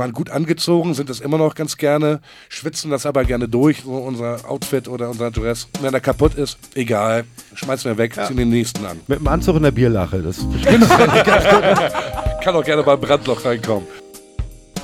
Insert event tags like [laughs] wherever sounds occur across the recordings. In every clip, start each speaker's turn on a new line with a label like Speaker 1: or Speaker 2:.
Speaker 1: waren gut angezogen, sind das immer noch ganz gerne, schwitzen das aber gerne durch, so unser Outfit oder unser Dress. Wenn er kaputt ist, egal, schmeißen wir weg, ja. ziehen den nächsten an.
Speaker 2: Mit dem Anzug in der Bierlache, das [laughs]
Speaker 1: kann auch gerne beim Brandloch reinkommen.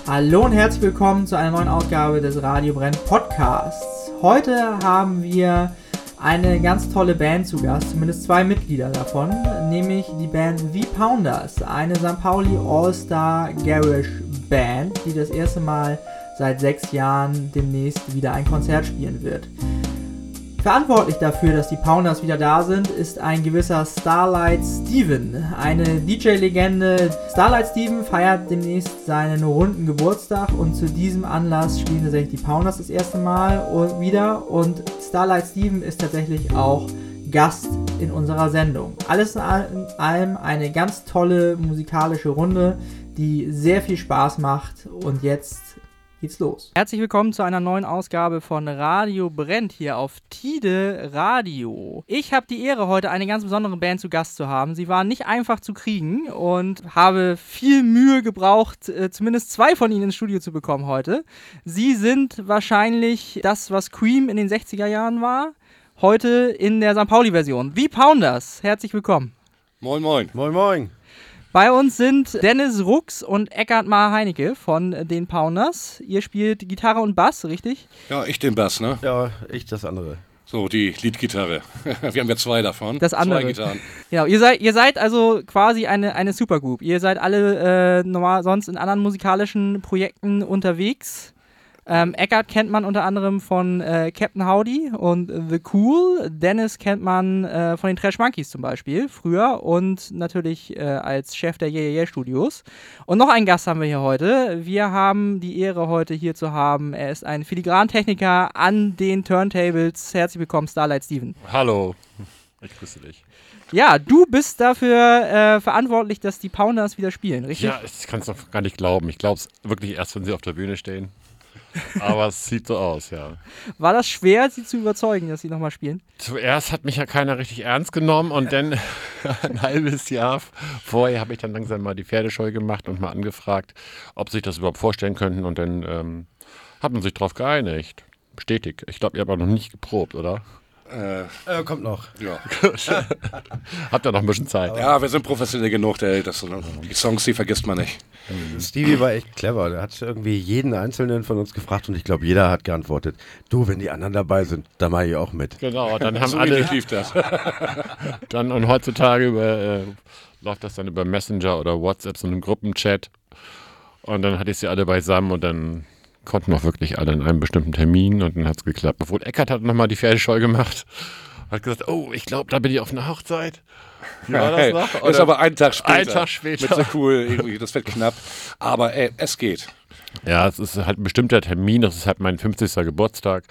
Speaker 3: Hallo und herzlich willkommen zu einer neuen Ausgabe des Radio Brenn Podcasts. Heute haben wir eine ganz tolle Band zu Gast, zumindest zwei Mitglieder davon, nämlich die Band The Pounders, eine St. Pauli All-Star Garage Band, die das erste Mal seit sechs Jahren demnächst wieder ein Konzert spielen wird. Verantwortlich dafür, dass die Pounders wieder da sind, ist ein gewisser Starlight Steven, eine DJ-Legende. Starlight Steven feiert demnächst seinen runden Geburtstag und zu diesem Anlass spielen tatsächlich die Pounders das erste Mal wieder und Starlight Steven ist tatsächlich auch Gast in unserer Sendung. Alles in allem eine ganz tolle musikalische Runde, die sehr viel Spaß macht und jetzt geht's los. Herzlich willkommen zu einer neuen Ausgabe von Radio Brennt hier auf Tide Radio. Ich habe die Ehre, heute eine ganz besondere Band zu Gast zu haben. Sie waren nicht einfach zu kriegen und habe viel Mühe gebraucht, äh, zumindest zwei von ihnen ins Studio zu bekommen heute. Sie sind wahrscheinlich das, was Cream in den 60er Jahren war, heute in der St. Pauli-Version. Wie Pounders. Herzlich willkommen.
Speaker 1: Moin, moin.
Speaker 2: Moin, moin.
Speaker 3: Bei uns sind Dennis Rux und Eckhard Maher-Heinecke von den Pounders. Ihr spielt Gitarre und Bass, richtig?
Speaker 1: Ja, ich den Bass, ne?
Speaker 2: Ja, ich das andere.
Speaker 1: So, die Leadgitarre. [laughs] Wir haben ja zwei davon.
Speaker 3: Das andere. Zwei Gitarren. Genau, ihr seid, ihr seid also quasi eine, eine Supergroup. Ihr seid alle äh, normal sonst in anderen musikalischen Projekten unterwegs. Ähm, Eckart kennt man unter anderem von äh, Captain Howdy und The Cool. Dennis kennt man äh, von den Trash Monkeys zum Beispiel, früher und natürlich äh, als Chef der Yeah, yeah Studios. Und noch einen Gast haben wir hier heute. Wir haben die Ehre, heute hier zu haben. Er ist ein Filigrantechniker an den Turntables. Herzlich willkommen, Starlight Steven.
Speaker 4: Hallo, ich grüße dich.
Speaker 3: Ja, du bist dafür äh, verantwortlich, dass die Pounders wieder spielen, richtig?
Speaker 4: Ja, ich kann es doch gar nicht glauben. Ich glaube es wirklich erst, wenn sie auf der Bühne stehen. Aber es sieht so aus, ja.
Speaker 3: War das schwer, sie zu überzeugen, dass sie nochmal spielen?
Speaker 4: Zuerst hat mich ja keiner richtig ernst genommen und dann [laughs] ein halbes Jahr vorher habe ich dann langsam mal die Pferdescheu gemacht und mal angefragt, ob sie sich das überhaupt vorstellen könnten und dann ähm, hat man sich darauf geeinigt. Bestätigt. Ich glaube, ihr habt aber noch nicht geprobt, oder?
Speaker 2: Äh, äh, kommt noch.
Speaker 4: Ja. [laughs] Habt ihr noch ein bisschen Zeit?
Speaker 1: Ja, wir sind professionell genug. Der, das, die Songs, die vergisst man nicht.
Speaker 2: Stevie war echt clever. Der hat irgendwie jeden Einzelnen von uns gefragt und ich glaube, jeder hat geantwortet. Du, wenn die anderen dabei sind, dann mache ich auch mit.
Speaker 4: Genau, dann [laughs] haben so alle. Lief das. [laughs] dann und heutzutage über, äh, läuft das dann über Messenger oder WhatsApp, so einen Gruppenchat. Und dann hatte ich sie alle beisammen und dann konnten auch wirklich alle in einem bestimmten Termin und dann hat es geklappt. Obwohl Eckert hat nochmal die Pferdescheu gemacht. Hat gesagt, oh, ich glaube, da bin ich auf einer Hochzeit.
Speaker 1: Wie war das noch? Oder ist aber ein Tag später.
Speaker 4: Ein Tag später.
Speaker 1: Mit so cool, irgendwie, das wird knapp. Aber ey, es geht.
Speaker 4: Ja, es ist halt ein bestimmter Termin. Das ist halt mein 50. Geburtstag.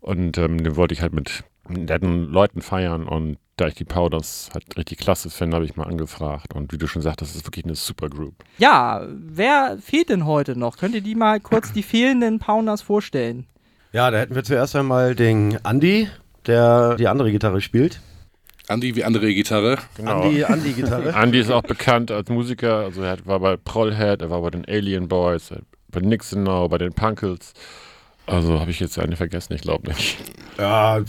Speaker 4: Und ähm, den wollte ich halt mit netten Leuten feiern. Und da ich die Powders halt richtig klasse finde, habe ich mal angefragt. Und wie du schon sagst, das ist wirklich eine super Group.
Speaker 3: Ja, wer fehlt denn heute noch? Könnt ihr die mal kurz die fehlenden Powders vorstellen?
Speaker 2: Ja, da hätten wir zuerst einmal den Andy, der die andere Gitarre spielt.
Speaker 1: Andy wie andere Gitarre.
Speaker 2: Genau. Andy, Andy Gitarre. [laughs]
Speaker 4: Andy ist auch bekannt als Musiker. Also er war bei Prollhead, er war bei den Alien Boys, bei Nixon Now, bei den Punkles. Also habe ich jetzt eine vergessen, ich glaube nicht.
Speaker 2: Ja,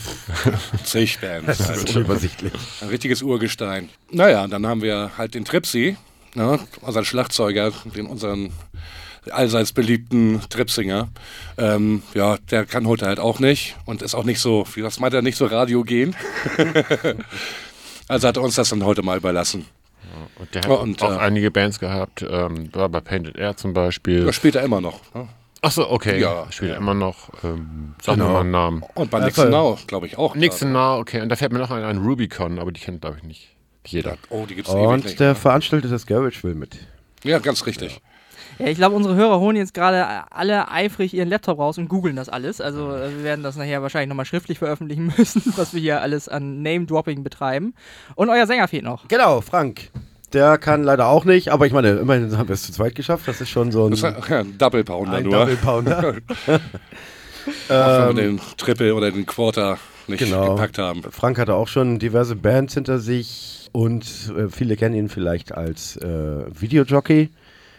Speaker 1: zig Bands.
Speaker 2: Das ist halt. unübersichtlich.
Speaker 1: Ein richtiges Urgestein. Naja, dann haben wir halt den Tripsy, ne, unseren Schlagzeuger, den unseren allseits beliebten Tripsinger. Ähm, ja, der kann heute halt auch nicht und ist auch nicht so, wie das meint er, nicht so radiogen. [laughs] also hat er uns das dann heute mal überlassen.
Speaker 4: Ja, und der hat und, auch äh, einige Bands gehabt, ähm, war bei Painted Air zum Beispiel.
Speaker 1: Spielt er immer noch. Ne?
Speaker 4: Achso, okay. Ja, spielt ja. immer noch. Ähm, sag genau. mal einen Namen.
Speaker 1: Und bei Nixon Now, glaube ich auch.
Speaker 4: Nixon Now, okay. Und da fällt mir noch ein, ein Rubicon, aber die kennt, glaube ich, nicht jeder.
Speaker 2: Oh, die gibt's Und nicht, der ne? veranstaltet das Garage-Will mit.
Speaker 1: Ja, ganz richtig.
Speaker 3: Ja, ich glaube, unsere Hörer holen jetzt gerade alle eifrig ihren Laptop raus und googeln das alles. Also äh, wir werden das nachher wahrscheinlich nochmal schriftlich veröffentlichen [laughs] müssen, was wir hier alles an Name-Dropping betreiben. Und euer Sänger fehlt noch.
Speaker 2: Genau, Frank. Der kann leider auch nicht, aber ich meine, immerhin haben wir es zu zweit geschafft. Das ist schon so ein,
Speaker 1: ein Double Pounder
Speaker 2: ein
Speaker 1: nur.
Speaker 2: Double Pounder. [laughs]
Speaker 1: ähm, wir den Triple oder den Quarter nicht genau. gepackt haben.
Speaker 2: Frank hatte auch schon diverse Bands hinter sich und äh, viele kennen ihn vielleicht als äh, Videojockey.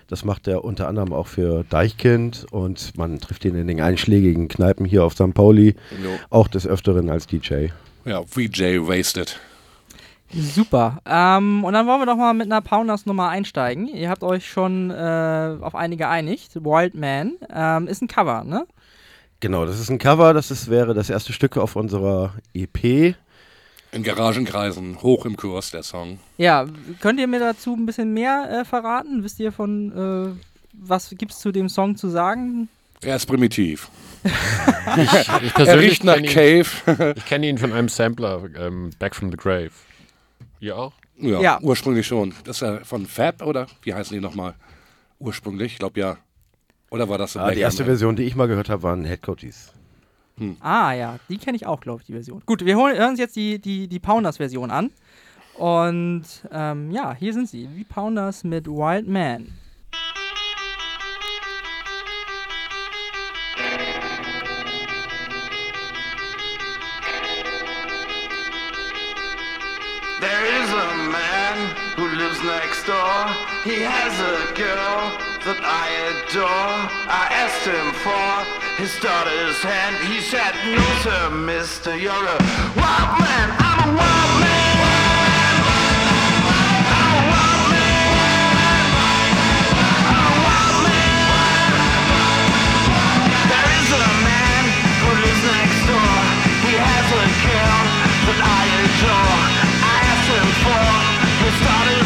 Speaker 2: Das macht er unter anderem auch für Deichkind und man trifft ihn in den einschlägigen Kneipen hier auf St. Pauli,
Speaker 1: Jo.
Speaker 2: auch des Öfteren als DJ.
Speaker 1: Ja, VJ Wasted.
Speaker 3: Super. Ähm, und dann wollen wir doch mal mit einer Pounders Nummer einsteigen. Ihr habt euch schon äh, auf eine geeinigt. Wild Man ähm, ist ein Cover, ne?
Speaker 2: Genau, das ist ein Cover, das ist, wäre das erste Stück auf unserer EP.
Speaker 1: In Garagenkreisen, hoch im Kurs der Song.
Speaker 3: Ja, könnt ihr mir dazu ein bisschen mehr äh, verraten? Wisst ihr von, äh, was gibt's zu dem Song zu sagen?
Speaker 1: Er ist primitiv.
Speaker 4: Ich
Speaker 1: Er
Speaker 4: persönlich
Speaker 1: riecht nach
Speaker 4: ihn,
Speaker 1: Cave.
Speaker 4: ich kenne ihn von einem Sampler, ähm, Back from the Grave. Ihr auch?
Speaker 1: ja,
Speaker 3: Ja.
Speaker 1: ursprünglich schon. Das ist ja von Fab, oder? Wie heißen die nochmal? Ursprünglich, ich glaube ja. Oder war das
Speaker 2: Ah, die erste Version, die ich mal gehört habe, waren Headcoaties.
Speaker 3: Ah ja, die kenne ich auch, glaube ich, die Version. Gut, wir holen, hören uns jetzt die, die, die Pounders-Version an. Und ähm, ja, hier sind sie. Die Pounders mit Wild Man.
Speaker 5: He has a girl that I adore. I asked him for his daughter's hand. He said, No, sir, mister, you're a wild man. I'm a wild man. I'm a wild man. I'm a wild man. There is a man who lives next door. He has a girl that I adore. I asked him for his daughter's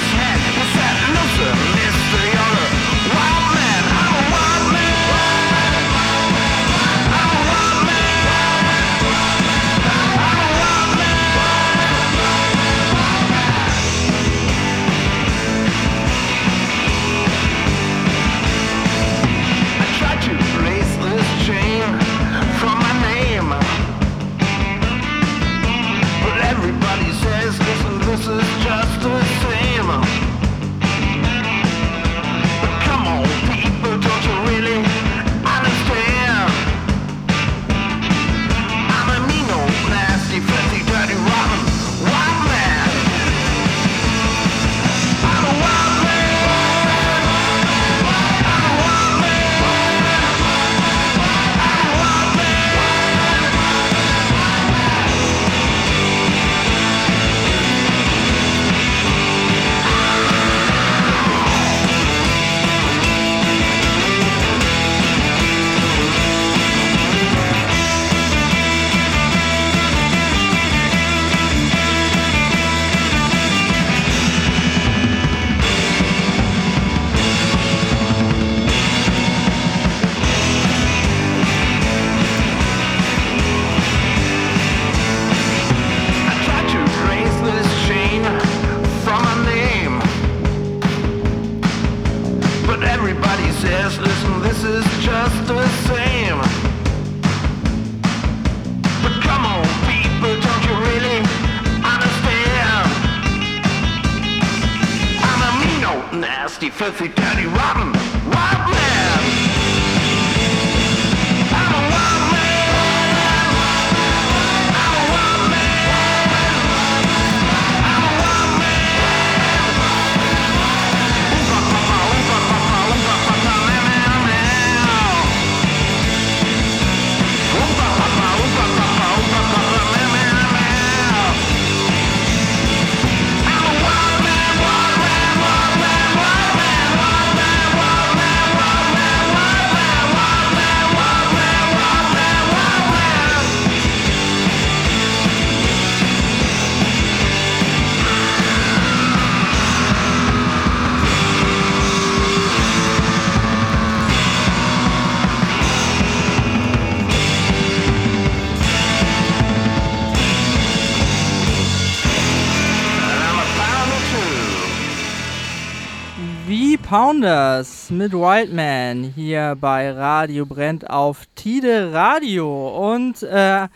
Speaker 3: Pounders mit Wild Man hier bei Radio Brennt auf Tide Radio. Und äh,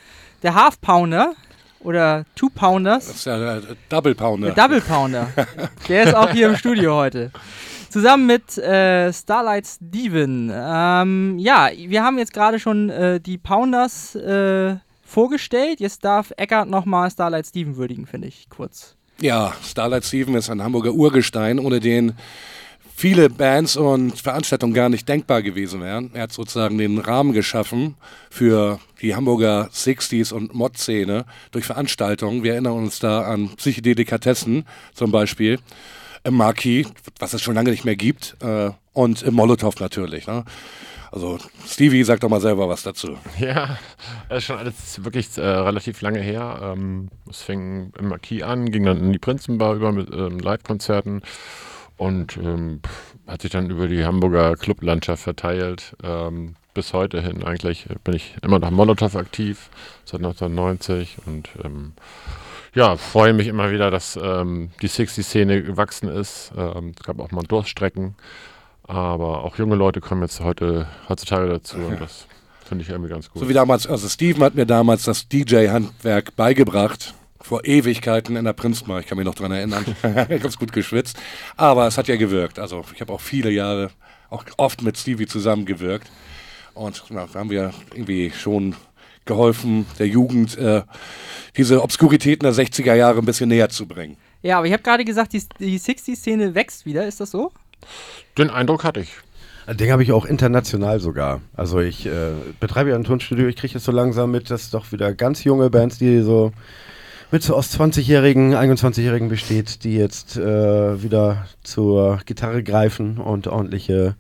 Speaker 3: der Half Pounder oder Two Pounders,
Speaker 1: Das ist ja der Double Pounder.
Speaker 3: der Double Pounder, [laughs] der ist auch hier im Studio heute. Zusammen mit äh, Starlight Steven. Ähm, ja, wir haben jetzt gerade schon äh, die Pounders äh, vorgestellt. Jetzt darf Eckart nochmal Starlight Steven würdigen, finde ich, kurz.
Speaker 1: Ja, Starlight Steven ist ein Hamburger Urgestein, ohne den viele Bands und Veranstaltungen gar nicht denkbar gewesen wären. Er hat sozusagen den Rahmen geschaffen für die Hamburger 60s und Mod-Szene durch Veranstaltungen. Wir erinnern uns da an Psychedelikatessen zum Beispiel, im Marquis, was es schon lange nicht mehr gibt, äh, und im Molotow natürlich. Ne? Also Stevie, sag doch mal selber was dazu. [laughs]
Speaker 4: Ja, das ist schon alles wirklich äh, relativ lange her. Ähm, es fing im Marquis an, ging dann in die Prinzenbar über mit ähm, Live-Konzerten und ähm, hat sich dann über die Hamburger Clublandschaft verteilt. Ähm, bis heute hin eigentlich bin ich immer noch Molotow aktiv, seit 1990 und ähm, ja, freue mich immer wieder, dass ähm, die 60-Szene gewachsen ist. Ähm, es gab auch mal Durststrecken, aber auch junge Leute kommen jetzt heute heutzutage dazu und [laughs] das finde ich irgendwie ganz gut.
Speaker 1: So wie damals, also Steven hat mir damals das DJ-Handwerk beigebracht. Vor Ewigkeiten in der Prinzmar, ich kann mich noch dran erinnern. [laughs] Ganz gut geschwitzt. Aber es hat ja gewirkt. Also ich habe auch viele Jahre, auch oft mit Stevie zusammengewirkt. Und na, da haben wir irgendwie schon geholfen, der Jugend äh, diese Obskuritäten der 60er Jahre ein bisschen näher zu bringen.
Speaker 3: Ja, aber ich habe gerade gesagt, die, die 60-Szene wächst wieder. Ist das so?
Speaker 4: Den Eindruck hatte ich.
Speaker 2: Den habe ich auch international sogar. Also ich äh, betreibe ja ein Tonstudio, ich kriege es so langsam mit, dass doch wieder ganz junge Bands, die so mit so aus 20-Jährigen, 21-Jährigen besteht, die jetzt äh, wieder zur Gitarre greifen und ordentliche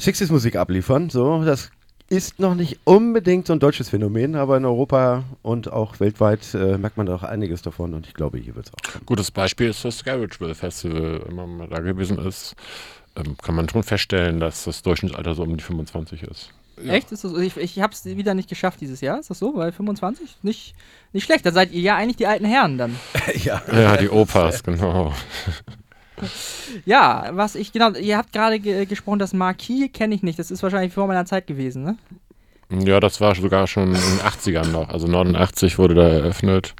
Speaker 2: 60s-Musik abliefern. So, das ist noch nicht unbedingt so ein deutsches Phänomen, aber in Europa und auch weltweit äh, merkt man da auch einiges davon und ich glaube, hier wird es auch kommen.
Speaker 4: Gutes Beispiel ist das Garageville Festival. Wenn man mal da gewesen ist, ähm, kann man schon feststellen, dass das Durchschnittsalter so um die 25 ist.
Speaker 3: Echt? Ist das, ich ich habe es wieder nicht geschafft dieses Jahr. Ist das so? Weil 25? Nicht, nicht schlecht. Dann seid ihr ja eigentlich die alten Herren dann. [laughs]
Speaker 2: ja.
Speaker 4: Ja, die Opas, genau. [laughs]
Speaker 3: Ja, was ich genau, ihr habt gerade ge gesprochen, das Marquis kenne ich nicht. Das ist wahrscheinlich vor meiner Zeit gewesen, ne?
Speaker 4: Ja, das war sogar schon in den 80ern noch. Also 89 wurde da eröffnet.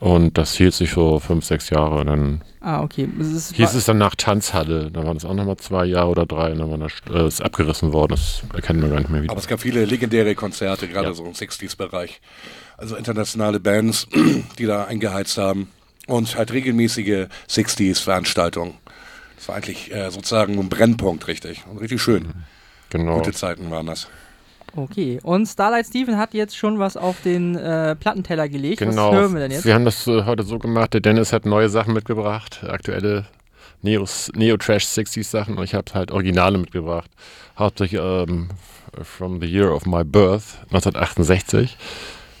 Speaker 4: Und das hielt sich so fünf, sechs Jahre. Und dann
Speaker 3: Ah, okay. Es ist,
Speaker 4: hieß es dann nach Tanzhalle. Da waren es auch nochmal zwei Jahre oder drei. Und dann war das, äh, ist abgerissen worden. Das erkennen wir gar nicht mehr wieder.
Speaker 1: Aber es gab viele legendäre Konzerte, gerade
Speaker 4: Ja.
Speaker 1: so im 60s-Bereich. Also internationale Bands, [clears throat] die da eingeheizt haben. Und halt regelmäßige 60s-Veranstaltungen. Das war eigentlich äh, sozusagen ein Brennpunkt, richtig. Und richtig schön.
Speaker 4: Genau.
Speaker 1: Gute Zeiten waren das.
Speaker 3: Okay. Und Starlight Steven hat jetzt schon was auf den äh, Plattenteller gelegt.
Speaker 4: Genau.
Speaker 3: Was hören wir denn jetzt?
Speaker 4: Wir haben das äh, heute so gemacht. Der Dennis hat neue Sachen mitgebracht, aktuelle Neo- Neo-Trash 60s Sachen und ich habe halt Originale mitgebracht. Hauptsächlich ähm, From the Year of My Birth, 1968.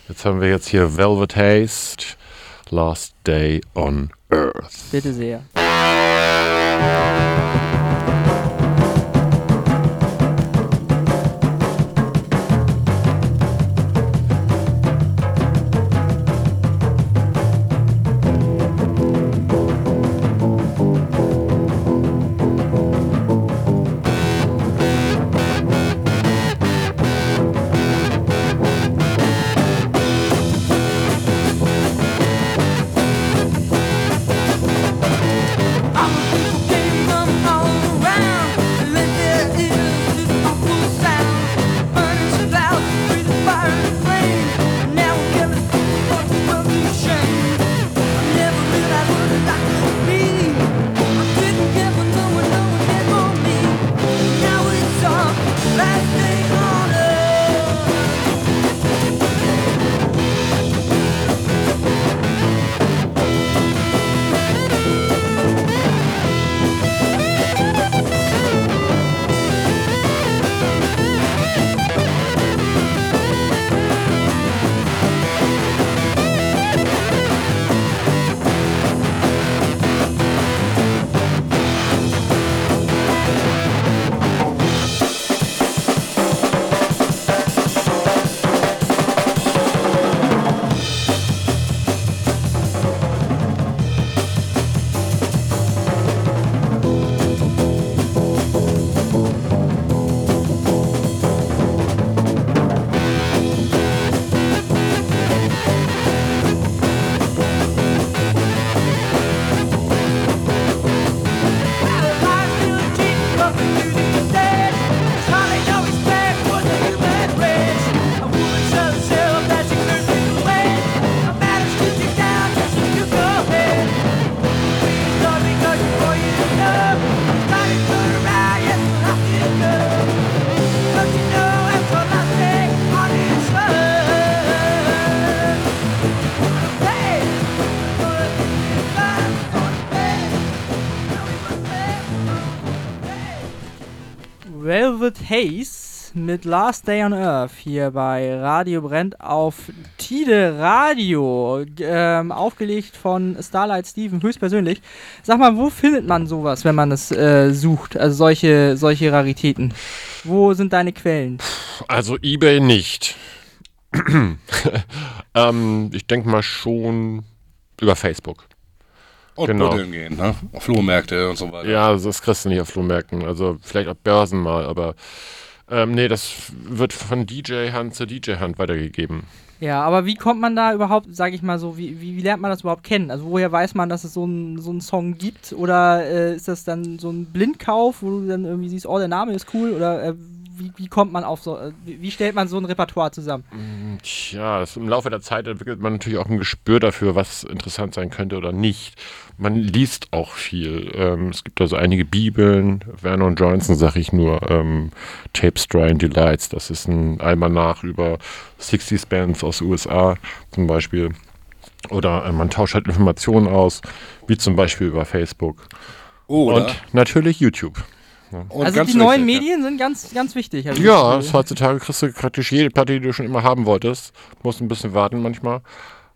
Speaker 4: Jetzt haben wir jetzt hier Velvet Haste, Last Day on Earth.
Speaker 3: Bitte sehr. Haze mit Last Day on Earth hier bei Radio Brennt auf Tide Radio, ähm, aufgelegt von Starlight Steven höchstpersönlich. Sag mal, wo findet man sowas, wenn man es äh, sucht? Also solche, solche Raritäten. Wo sind deine Quellen?
Speaker 4: Also eBay nicht. [clears throat] ähm, ich denke mal schon über Facebook.
Speaker 1: Und
Speaker 4: Genau.
Speaker 1: buddeln gehen, ne? Auf Flohmärkte und so weiter.
Speaker 4: Ja, das kriegst du nicht auf Flohmärkten. Also vielleicht auf Börsen mal, aber ähm, nee, das wird von DJ-Hand zu DJ-Hand weitergegeben.
Speaker 3: Ja, aber wie kommt man da überhaupt, sag ich mal so, wie, wie, wie lernt man das überhaupt kennen? Also woher weiß man, dass es so einen so einen Song gibt? Oder äh, ist das dann so ein Blindkauf, wo du dann irgendwie siehst, oh, der Name ist cool? Oder äh, wie, wie kommt man auf so, äh, wie, wie stellt man so ein Repertoire zusammen?
Speaker 4: Tja, das im Laufe der Zeit entwickelt man natürlich auch ein Gespür dafür, was interessant sein könnte oder nicht. Man liest auch viel. Ähm, es gibt also einige Bibeln. Vernon Johnson, sag ich nur. Ähm, Tapes, Dry and Delights. Das ist ein Almanach über 60s Bands aus USA zum Beispiel. Oder äh, man tauscht halt Informationen aus, wie zum Beispiel über Facebook.
Speaker 1: Oder?
Speaker 4: Und natürlich YouTube.
Speaker 1: Und
Speaker 3: also
Speaker 1: ganz
Speaker 3: die neuen
Speaker 1: wichtig,
Speaker 3: Medien sind ganz, ganz wichtig.
Speaker 4: Ja, heutzutage kriegst du praktisch jede Platte, die du schon immer haben wolltest. Musst ein bisschen warten manchmal.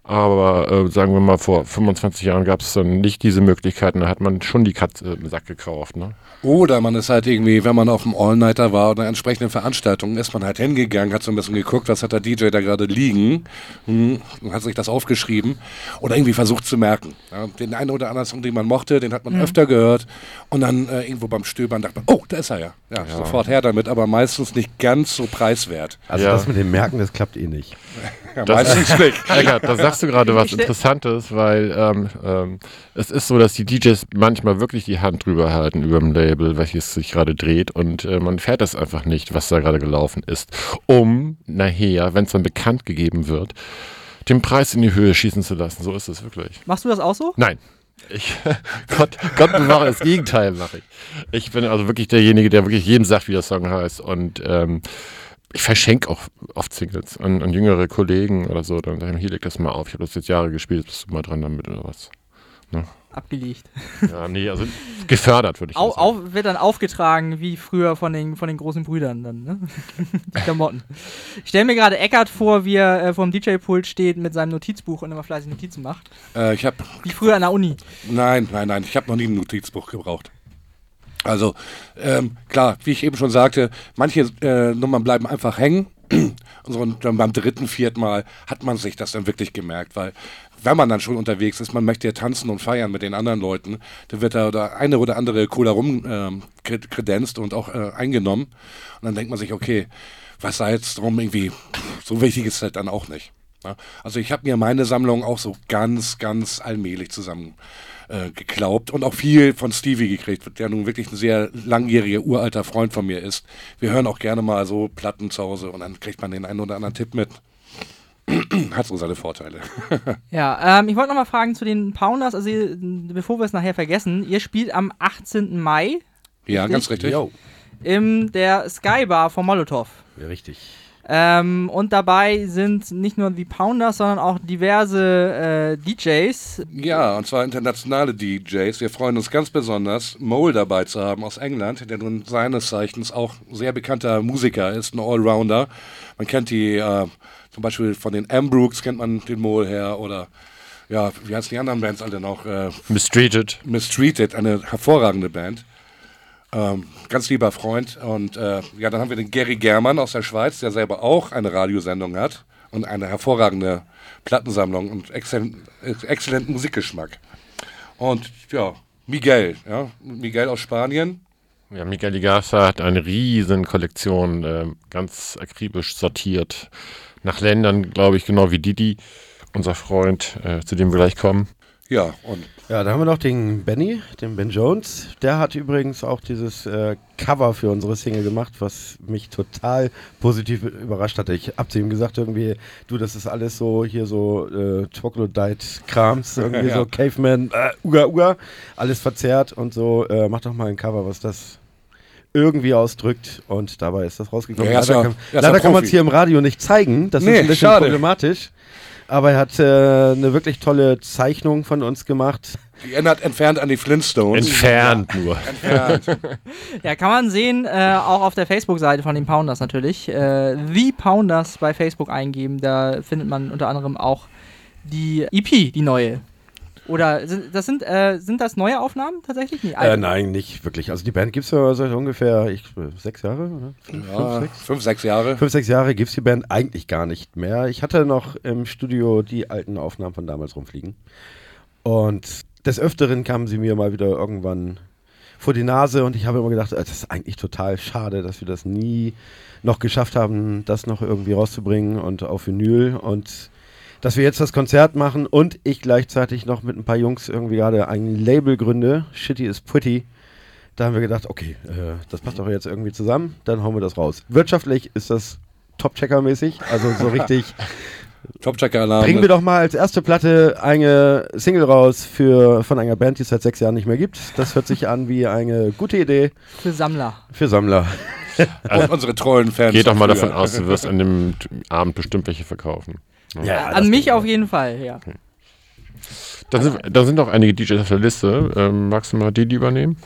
Speaker 4: Aber äh, sagen wir mal, vor 25 Jahren gab es dann nicht diese Möglichkeiten. Da hat man schon die Katze im Sack gekauft. Ne?
Speaker 1: Oder man ist halt irgendwie, wenn man auf dem All-Nighter war oder entsprechenden Veranstaltungen, ist man halt hingegangen, hat so ein bisschen geguckt, was hat der DJ da gerade liegen, hm, und hat sich das aufgeschrieben oder irgendwie versucht zu merken. Ja, den einen oder anderen Song, den man mochte, den hat man öfter gehört und dann äh, irgendwo beim Stöbern dachte man, oh, da ist er ja. ja. sofort her damit, aber meistens nicht ganz so preiswert.
Speaker 2: Also
Speaker 4: Ja.
Speaker 2: das mit dem Merken, das klappt eh nicht. [laughs]
Speaker 1: Ja,
Speaker 4: Das-
Speaker 1: meistens nicht. [laughs]
Speaker 4: Eckart, da sagst du gerade was Interessantes, weil ähm, ähm, es ist so, dass die DJs manchmal wirklich die Hand drüber halten über dem Label, welches sich gerade dreht und äh, man fährt das einfach nicht, was da gerade gelaufen ist, um nachher, wenn es dann bekannt gegeben wird, den Preis in die Höhe schießen zu lassen. So ist es wirklich.
Speaker 3: Machst du das auch so?
Speaker 4: Nein. Ich, [laughs] Gott, Gott bewahre, das Gegenteil mache ich. Ich bin also wirklich derjenige, der wirklich jedem sagt, wie der Song heißt. Und ähm, ich verschenke auch oft Singles an, an jüngere Kollegen oder so. Dann sage ich mir, hier leg das mal auf. Ich habe das jetzt Jahre gespielt, bist du mal dran damit oder was?
Speaker 3: Abgelegt.
Speaker 4: Ja, nee, also gefördert würde ich
Speaker 3: Au,
Speaker 4: das
Speaker 3: auf, wird dann aufgetragen, wie früher von den, von den großen Brüdern dann, ne? Die [laughs] Klamotten. Ich stelle mir gerade Eckart vor, wie er äh, vor dem DJ-Pult steht mit seinem Notizbuch und immer fleißig Notizen macht.
Speaker 1: Äh, ich habe
Speaker 3: Wie früher an der Uni.
Speaker 1: Nein, nein, nein, ich habe noch nie ein Notizbuch gebraucht. Also, ähm, klar, wie ich eben schon sagte, manche äh, Nummern bleiben einfach hängen. [clears throat] Und so, dann beim dritten, vierten Mal hat man sich das dann wirklich gemerkt, weil wenn man dann schon unterwegs ist, man möchte ja tanzen und feiern mit den anderen Leuten, dann wird da der eine oder andere Cola rum ähm, und auch äh, eingenommen. Und dann denkt man sich, okay, was sei jetzt drum irgendwie, so wichtig ist das dann auch nicht. Ja? Also ich habe mir meine Sammlung auch so ganz, ganz allmählich zusammen äh, geglaubt und auch viel von Stevie gekriegt, der nun wirklich ein sehr langjähriger, uralter Freund von mir ist. Wir hören auch gerne mal so Platten zu Hause und dann kriegt man den einen oder anderen Tipp mit. [clears throat] Hat so seine Vorteile. [laughs]
Speaker 3: Ja, ähm, ich wollte noch mal fragen zu den Pounders, also ihr, bevor wir es nachher vergessen, ihr spielt am 18. Mai
Speaker 1: Ja, ganz richtig.
Speaker 2: Jo.
Speaker 3: in der Skybar von Molotow.
Speaker 2: Ja, richtig.
Speaker 3: Ähm, und dabei sind nicht nur die Pounders, sondern auch diverse äh, DJs.
Speaker 1: Ja, und zwar internationale DJs. Wir freuen uns ganz besonders, Mole dabei zu haben aus England, der nun seines Zeichens auch sehr bekannter Musiker ist, ein Allrounder. Man kennt die, äh, zum Beispiel von den Ambrooks kennt man den Mole her oder ja, wie heißen die anderen Bands alle noch? Äh,
Speaker 4: Mistreated.
Speaker 1: Mistreated, eine hervorragende Band. Ähm, ganz lieber Freund. Und äh, ja, dann haben wir den Gary Germann aus der Schweiz, der selber auch eine Radiosendung hat und eine hervorragende Plattensammlung und exzellen, äh, exzellenten Musikgeschmack. Und ja, Miguel, ja, Miguel aus Spanien.
Speaker 4: Ja, Miguel Ligasa hat eine riesen Kollektion, ähm, ganz akribisch sortiert. Nach Ländern, glaube ich, genau wie Didi, unser Freund, äh, zu dem wir gleich kommen.
Speaker 1: Ja, und
Speaker 2: Ja, da haben wir noch den Benny, den Ben Jones. Der hat übrigens auch dieses äh, Cover für unsere Single gemacht, was mich total positiv überrascht hatte. Ich hab zu ihm gesagt, irgendwie, du, das ist alles so hier so äh, Troglodyte-Krams, [laughs] irgendwie
Speaker 1: Ja.
Speaker 2: so Caveman, äh, Uga Uga, alles verzerrt und so. Äh, mach doch mal ein Cover, was das irgendwie ausdrückt und dabei ist das rausgekommen.
Speaker 1: Ja, er
Speaker 2: leider
Speaker 1: ja-
Speaker 2: kann,
Speaker 1: ist
Speaker 2: leider
Speaker 1: ja
Speaker 2: kann man es hier im Radio nicht zeigen, das
Speaker 1: Nee,
Speaker 2: ist ein bisschen
Speaker 1: schade.
Speaker 2: problematisch. Aber er hat äh, eine wirklich tolle Zeichnung von uns gemacht.
Speaker 1: Die erinnert entfernt an die Flintstones.
Speaker 4: Entfernt nur.
Speaker 1: Entfernt. [laughs]
Speaker 3: Ja, kann man sehen, äh, auch auf der Facebook-Seite von den Pounders natürlich. Äh, The Pounders bei Facebook eingeben, da findet man unter anderem auch die EP, die neue. Oder sind das, sind, äh, sind das neue Aufnahmen tatsächlich? Nee,
Speaker 2: Äh, nein, nicht wirklich. Also die Band gibt es ja seit ungefähr ich, sechs Jahre, oder? Fünf,
Speaker 1: Ja,
Speaker 2: sechs?
Speaker 1: fünf, sechs Jahre.
Speaker 2: Fünf, sechs Jahre gibt es die Band eigentlich gar nicht mehr. Ich hatte noch im Studio die alten Aufnahmen von damals rumfliegen. Und des Öfteren kamen sie mir mal wieder irgendwann vor die Nase und ich habe immer gedacht, äh, das ist eigentlich total schade, dass wir das nie noch geschafft haben, das noch irgendwie rauszubringen und auf Vinyl und dass wir jetzt das Konzert machen und ich gleichzeitig noch mit ein paar Jungs irgendwie gerade ein Label gründe, Shitty is Pretty. Da haben wir gedacht, okay, äh, das passt doch jetzt irgendwie zusammen, dann hauen wir das raus. Wirtschaftlich ist das Top-Checker-mäßig, also so richtig. [laughs]
Speaker 1: Top-Checker-Alarm.
Speaker 2: Bringen wir doch mal als erste Platte eine Single raus für, von einer Band, die es seit sechs Jahren nicht mehr gibt. Das hört sich an wie eine gute Idee
Speaker 3: Für Sammler.
Speaker 2: für Sammler.
Speaker 1: Und unsere treuen Fans.
Speaker 4: Geh doch mal
Speaker 1: früher.
Speaker 4: davon aus, du wirst an dem Abend bestimmt welche verkaufen.
Speaker 2: Ja,
Speaker 3: An mich auf jeden Fall, ja.
Speaker 4: Da sind, da sind auch einige DJs auf der Liste. Ähm, magst du mal die übernehmen?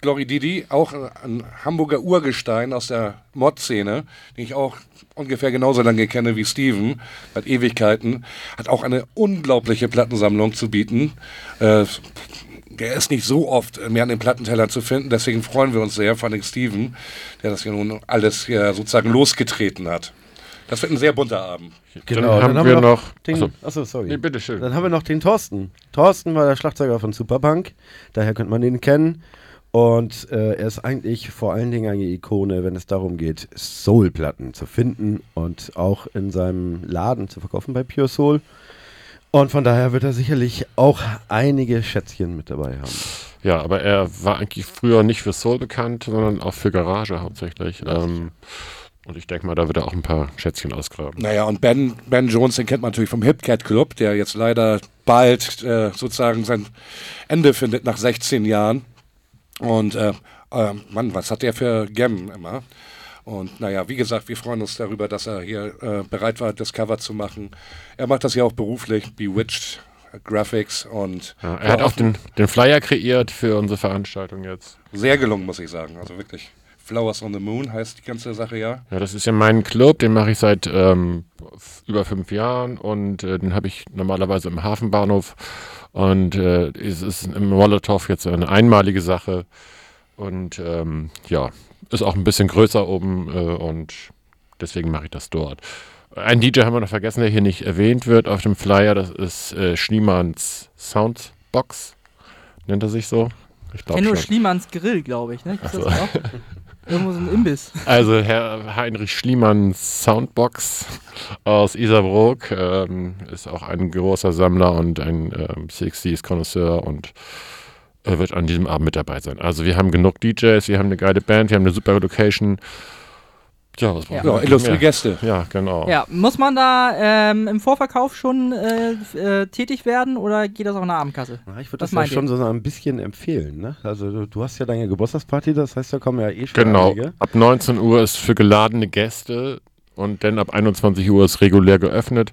Speaker 1: Glory Didi, auch ein Hamburger Urgestein aus der Mod-Szene, den ich auch ungefähr genauso lange kenne wie Steven, seit Ewigkeiten, hat auch eine unglaubliche Plattensammlung zu bieten. Äh, der ist nicht so oft mehr an den Plattenteller zu finden, deswegen freuen wir uns sehr, vor allem Steven, der das hier nun alles hier sozusagen losgetreten hat. Das wird ein sehr bunter Abend.
Speaker 2: Genau,
Speaker 4: dann haben wir noch.
Speaker 2: den,
Speaker 4: Achso.
Speaker 2: achso, sorry.
Speaker 4: Nee, bitteschön.
Speaker 2: Dann haben wir noch den Thorsten. Thorsten war der Schlagzeuger von Superpunk, daher könnte man ihn kennen. Und äh, er ist eigentlich vor allen Dingen eine Ikone, wenn es darum geht, Soul-Platten zu finden und auch in seinem Laden zu verkaufen bei Pure Soul. Und von daher wird er sicherlich auch einige Schätzchen mit dabei haben.
Speaker 4: Ja, aber er war eigentlich früher nicht für Soul bekannt, sondern auch für Garage hauptsächlich. Ähm, und ich denke mal, da wird er auch ein paar Schätzchen ausgraben.
Speaker 1: Naja, und Ben, ben Jones, den kennt man natürlich vom Hip Cat Club, der jetzt leider bald äh, sozusagen sein Ende findet nach 16 Jahren. Und äh, äh, Mann, was hat der für Gem immer? Und naja, wie gesagt, wir freuen uns darüber, dass er hier äh, bereit war, das Cover zu machen. Er macht das ja auch beruflich, Bewitched Graphics und
Speaker 4: Ja, er hat auch den, den Flyer kreiert für unsere Veranstaltung jetzt.
Speaker 1: sehr gelungen, muss ich sagen. Also wirklich. Flowers on the Moon heißt die ganze Sache ja.
Speaker 4: Ja, das ist ja mein Club, den mache ich seit ähm, über fünf Jahren und äh, den habe ich normalerweise im Hafenbahnhof. Und äh, es ist im Molotow jetzt eine einmalige Sache. Und ähm, ja, ist auch ein bisschen größer oben äh, und deswegen mache ich das dort. Ein DJ haben wir noch vergessen, der hier nicht erwähnt wird auf dem Flyer. Das ist äh, Schniemanns Soundbox. Nennt er sich so? Ich
Speaker 3: kenne nur. Schliemanns Grill, glaube ich. Ne? Gibt's das auch? [laughs] Irgendwo so ein Imbiss.
Speaker 4: Also Herr Heinrich Schliemann Soundbox aus Isarbrook ähm, ist auch ein großer Sammler und ein ähm, 60s Connoisseur und er wird an diesem Abend mit dabei sein. Also wir haben genug DJs, wir haben eine geile Band, wir haben eine super Location. Ja, was brauchen
Speaker 3: Ja.
Speaker 1: Ja,
Speaker 4: wir
Speaker 1: illustre? Gäste.
Speaker 4: Ja, genau.
Speaker 3: Ja, muss man da ähm, im Vorverkauf schon äh, äh, tätig werden oder geht das auch in der Abendkasse?
Speaker 2: Na, ich würde das ja schon so ein bisschen empfehlen. Ne? Also du, du hast ja deine Geburtstagsparty, das heißt, da kommen ja eh schon
Speaker 4: Genau.
Speaker 2: einige.
Speaker 4: Ab 19 Uhr ist für geladene Gäste und dann ab 21 Uhr ist regulär geöffnet.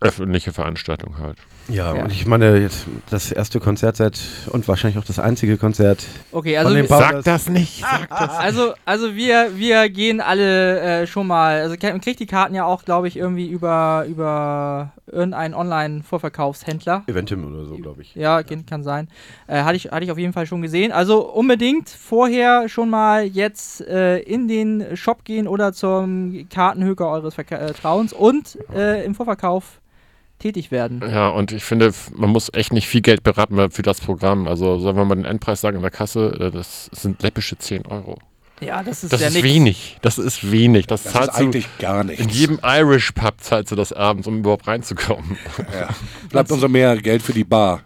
Speaker 4: Öffentliche Veranstaltung halt.
Speaker 2: Ja,
Speaker 3: Ja.
Speaker 2: und ich meine, jetzt das erste Konzert seit und wahrscheinlich auch das einzige Konzert.
Speaker 3: Okay, also,
Speaker 4: Sag das nicht, sag das
Speaker 3: also, also wir, wir gehen alle äh, schon mal, also man kriegt die Karten ja auch, glaube ich, irgendwie über, über irgendeinen Online-Vorverkaufshändler.
Speaker 2: Eventim oder so, glaube ich.
Speaker 3: Ja, kann, kann sein. Äh, hatte, ich, hatte ich auf jeden Fall schon gesehen. Also unbedingt vorher schon mal jetzt äh, in den Shop gehen oder zum Kartenhöker eures Verka äh, Vertrauens und äh, im Vorverkauf tätig werden.
Speaker 4: Ja, und ich finde, man muss echt nicht viel Geld beraten für das Programm. Also sollen wir mal den Endpreis sagen in der Kasse, äh, das sind läppische 10 Euro.
Speaker 3: Ja, das ist
Speaker 4: Das
Speaker 3: ja
Speaker 4: ist wenig. Das ist wenig. Das,
Speaker 1: Das
Speaker 4: zahlst
Speaker 1: ist eigentlich gar
Speaker 4: du
Speaker 1: nichts.
Speaker 4: in jedem Irish Pub zahlst du das abends, um überhaupt reinzukommen.
Speaker 1: ja. [laughs] Bleibt umso mehr Geld für die Bar.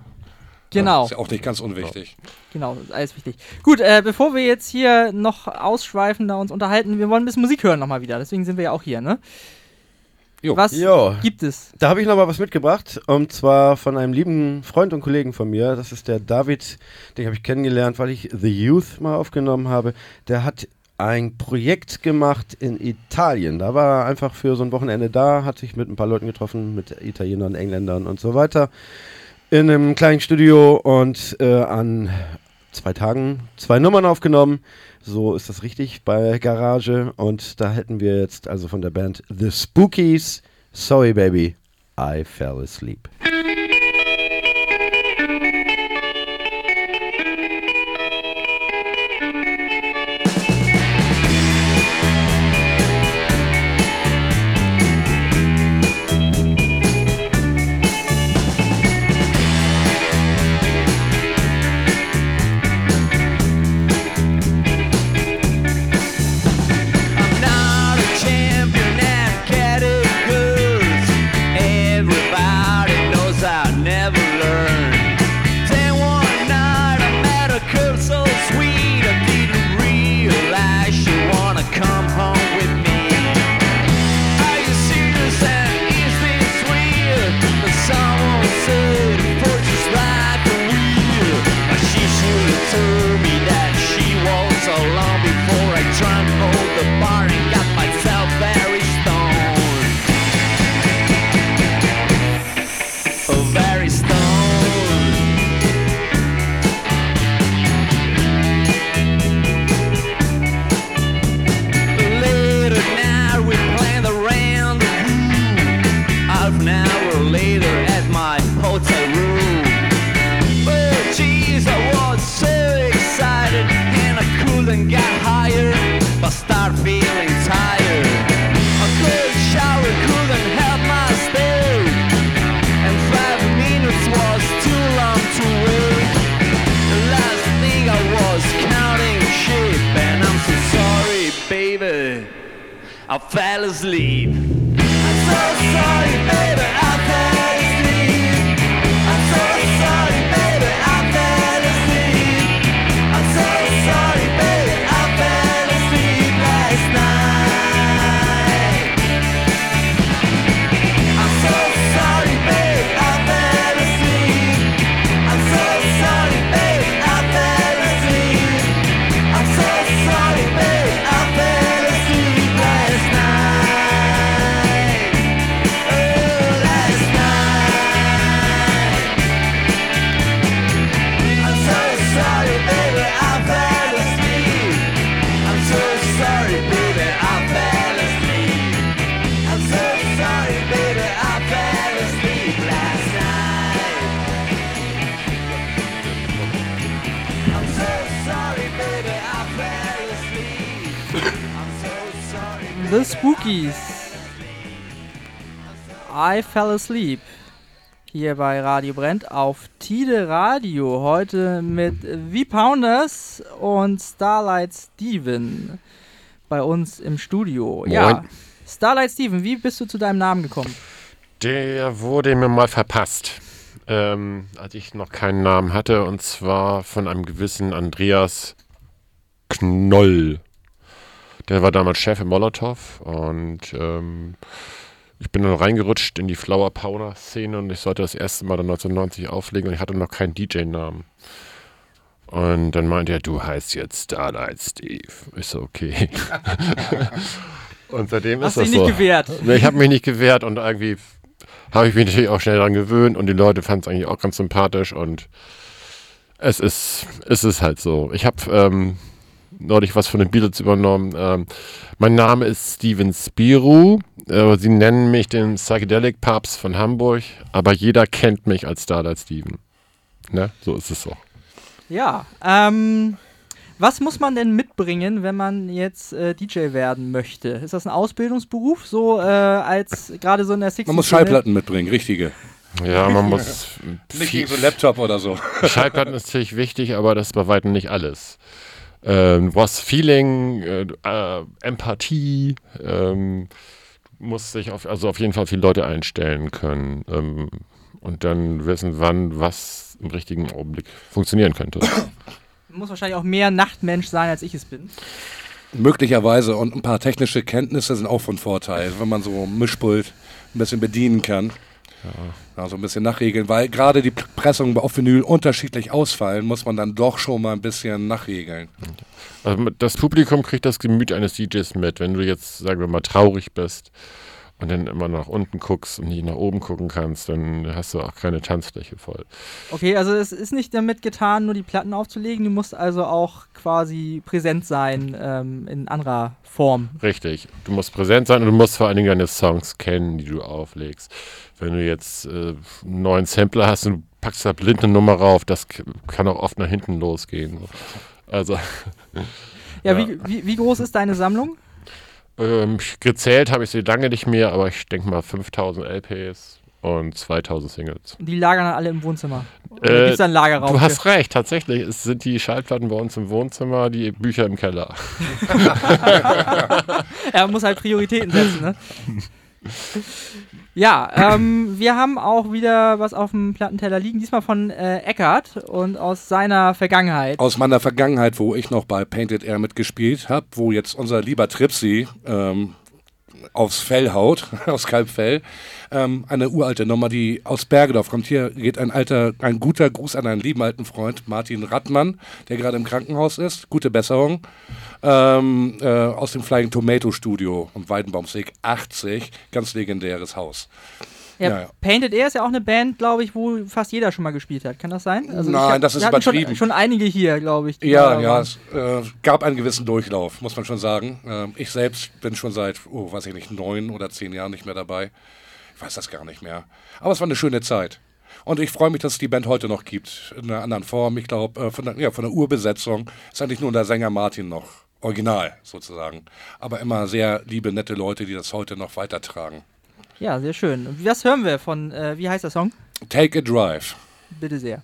Speaker 3: Genau.
Speaker 1: Ist ja auch nicht ganz unwichtig.
Speaker 3: Genau, das ist alles wichtig. Gut, äh, bevor wir jetzt hier noch ausschweifender uns unterhalten, wir wollen ein bisschen Musik hören nochmal wieder. Deswegen sind wir ja auch hier, ne?
Speaker 1: Jo.
Speaker 3: Was
Speaker 2: Jo,
Speaker 3: gibt es?
Speaker 2: da habe ich noch mal was mitgebracht und zwar von einem lieben Freund und Kollegen von mir. Das ist der David, den habe ich kennengelernt, weil ich The Youth mal aufgenommen habe. Der hat
Speaker 6: ein Projekt gemacht in Italien. Da war er einfach für so ein Wochenende da, hat sich mit ein paar Leuten getroffen, mit Italienern, Engländern und so weiter. In einem kleinen Studio und äh, an zwei Tagen zwei Nummern aufgenommen. So ist das richtig bei Garage. Und da hätten wir jetzt also von der Band The Spookies. Sorry, Baby, I fell asleep.
Speaker 7: I fell asleep.
Speaker 3: Hier bei Radio Brennt auf Tide Radio. Heute mit V-Pounders und Starlight Steven bei uns im Studio. Ja,
Speaker 4: Moin.
Speaker 3: Starlight Steven, wie bist du zu deinem Namen gekommen?
Speaker 4: Der wurde mir mal verpasst, ähm, als ich noch keinen Namen hatte, und zwar von einem gewissen Andreas Knoll. Der war damals Chef im Molotow und ähm, ich bin dann reingerutscht in die Flower Powder Szene und ich sollte das erste Mal dann 1990 auflegen und ich hatte noch keinen DJ-Namen. Und dann meinte er, du heißt jetzt Starlight Steve. Ich so, okay. [laughs] und seitdem
Speaker 3: Hast
Speaker 4: ist
Speaker 3: dich
Speaker 4: das
Speaker 3: nicht
Speaker 4: so.
Speaker 3: gewehrt.
Speaker 4: Nee, ich habe mich nicht gewehrt und irgendwie habe ich mich natürlich auch schnell daran gewöhnt und die Leute fanden es eigentlich auch ganz sympathisch und es ist, es ist halt so. Ich habe ähm, neulich was von den Beatles übernommen. Ähm, mein Name ist Steven Spiru. Äh, sie nennen mich den Psychedelic Papst von Hamburg, aber jeder kennt mich als Starlight Steven. Ne? So ist es so.
Speaker 3: Ja, ähm, was muss man denn mitbringen, wenn man jetzt äh, DJ werden möchte? Ist das ein Ausbildungsberuf, so äh, als gerade so in der 60
Speaker 1: Man muss Schallplatten mitbringen, richtige.
Speaker 4: Ja, man muss [laughs]
Speaker 1: Nicht gegen so einen Laptop oder so.
Speaker 4: Schallplatten ist natürlich wichtig, aber das ist bei weitem nicht alles. Ähm, du brauchst Feeling, äh, äh, Empathie, ähm, du musst dich auf, also auf jeden Fall viele Leute einstellen können ähm, und dann wissen, wann was im richtigen Augenblick funktionieren könnte.
Speaker 3: Muss wahrscheinlich auch mehr Nachtmensch sein, als ich es bin.
Speaker 1: Möglicherweise und ein paar technische Kenntnisse sind auch von Vorteil, wenn man so ein Mischpult ein bisschen bedienen kann. Ja, so ein bisschen nachregeln, weil gerade die Pressungen auf Vinyl unterschiedlich ausfallen, muss man dann doch schon mal ein bisschen nachregeln.
Speaker 4: Also das Publikum kriegt das Gemüt eines DJs mit. Wenn du jetzt, sagen wir mal, traurig bist und dann immer nach unten guckst und nie nach oben gucken kannst, dann hast du auch keine Tanzfläche voll.
Speaker 3: Okay, also es ist nicht damit getan, nur die Platten aufzulegen. Du musst also auch quasi präsent sein ähm, in anderer Form.
Speaker 4: Richtig. Du musst präsent sein und du musst vor allen Dingen deine Songs kennen, die du auflegst. Wenn du jetzt äh, einen neuen Sampler hast und du packst da blind eine Nummer rauf, das kann auch oft nach hinten losgehen. Also
Speaker 3: Ja,
Speaker 4: Ja.
Speaker 3: Wie, wie, wie groß ist deine Sammlung?
Speaker 4: Ähm, gezählt habe ich sie lange nicht mehr, aber ich denke mal 5000 LPs und 2000 Singles.
Speaker 3: Die lagern dann alle im Wohnzimmer.
Speaker 4: Äh,
Speaker 3: gibt's da einen Lagerraum?
Speaker 4: Du hast recht, tatsächlich. Es sind die Schallplatten bei uns im Wohnzimmer, die Bücher im Keller. [laughs]
Speaker 3: Er muss halt Prioritäten setzen, ne? [laughs] Ja, ähm, wir haben auch wieder was auf dem Plattenteller liegen, diesmal von äh, Eckart und aus seiner Vergangenheit.
Speaker 1: Aus meiner Vergangenheit, wo ich noch bei Painted Air mitgespielt habe, wo jetzt unser lieber Tripsy ähm, aufs Fell haut, [laughs] aufs Kalbfell, ähm, eine uralte Nummer, die aus Bergedorf kommt. Hier geht ein alter, ein guter Gruß an einen lieben alten Freund, Martin Rattmann, der gerade im Krankenhaus ist. Gute Besserung. Ähm, äh, aus dem Flying Tomato Studio am Weidenbaumsweg 80. Ganz legendäres Haus.
Speaker 3: Ja,
Speaker 1: ja, ja.
Speaker 3: Painted Air ist ja auch eine Band, glaube ich, wo fast jeder schon mal gespielt hat. Kann das sein? Also
Speaker 1: Nein,
Speaker 3: hab-
Speaker 1: das ist übertrieben.
Speaker 3: Schon, schon einige hier, glaube ich.
Speaker 1: Ja, ja, es äh, gab einen gewissen Durchlauf, muss man schon sagen. Ähm, ich selbst bin schon seit, oh, weiß ich nicht, neun oder zehn Jahren nicht mehr dabei. Ich weiß das gar nicht mehr. Aber es war eine schöne Zeit. Und ich freue mich, dass es die Band heute noch gibt. In einer anderen Form. Ich glaube, äh, von, der- ja, von der Urbesetzung ist eigentlich nur der Sänger Martin noch. Original sozusagen. Aber immer sehr liebe, nette Leute, die das heute noch weitertragen.
Speaker 3: Ja, sehr schön. Und Was hören wir von, äh, wie heißt der Song?
Speaker 1: Take a Drive.
Speaker 3: Bitte sehr.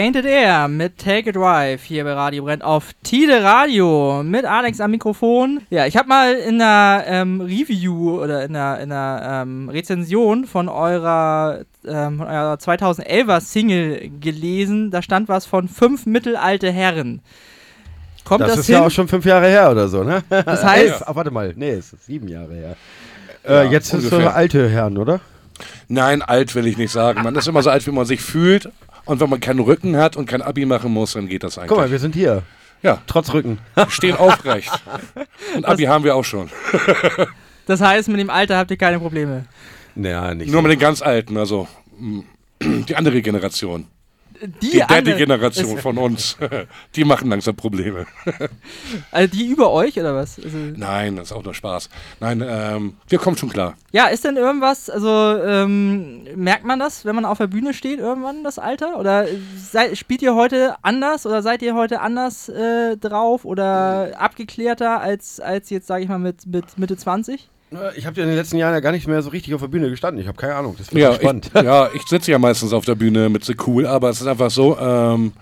Speaker 3: Painted Air mit Take a Drive hier bei Radio Brennt auf Tide Radio mit Alex am Mikrofon. Ja, ich habe mal in einer ähm, Review oder in einer, in einer ähm, Rezension von eurer, ähm, von eurer 2011er Single gelesen, da stand was von fünf mittelalte Herren. Kommt
Speaker 2: Das,
Speaker 3: das,
Speaker 2: ist
Speaker 3: hin?
Speaker 2: ja auch schon fünf Jahre her oder so, ne?
Speaker 3: Das heißt-
Speaker 2: Elf. Ah, warte mal, nee, es ist sieben Jahre her.
Speaker 1: Ja,
Speaker 2: äh, jetzt sind es alte Herren, oder?
Speaker 1: Nein, alt will ich nicht sagen. Man ist immer so alt, wie man sich fühlt. Und wenn man keinen Rücken hat und kein Abi machen muss, dann geht das eigentlich.
Speaker 2: Guck mal, wir sind hier.
Speaker 1: ja,
Speaker 2: Trotz Rücken.
Speaker 1: wir stehen aufrecht. [laughs] Und Abi haben wir auch schon. [laughs]
Speaker 3: das heißt, mit dem Alter habt ihr keine Probleme.
Speaker 2: naja, nicht
Speaker 1: Nur
Speaker 2: so.
Speaker 1: mit den ganz Alten, also mm, [clears throat] die andere Generation.
Speaker 3: Die,
Speaker 1: Die Daddy-Generation von uns. [laughs] Die machen langsam Probleme. [laughs]
Speaker 3: Also die über euch oder was? Also,
Speaker 1: Nein, das ist auch nur Spaß. Nein, ähm, wir kommen schon klar.
Speaker 3: Ja, ist denn irgendwas, also ähm, merkt man das, wenn man auf der Bühne steht, irgendwann das Alter? Oder seid, spielt ihr heute anders oder seid ihr heute anders äh, drauf oder abgeklärter als, als jetzt, sage ich mal, mit, mit Mitte 20?
Speaker 2: Ich habe ja in den letzten Jahren ja gar nicht mehr so richtig auf der Bühne gestanden. Ich habe keine Ahnung. Das wird
Speaker 1: Ja,
Speaker 2: spannend.
Speaker 1: ich, [laughs] ja, ich sitze ja meistens auf der Bühne mit so cool, aber es ist einfach so, ähm,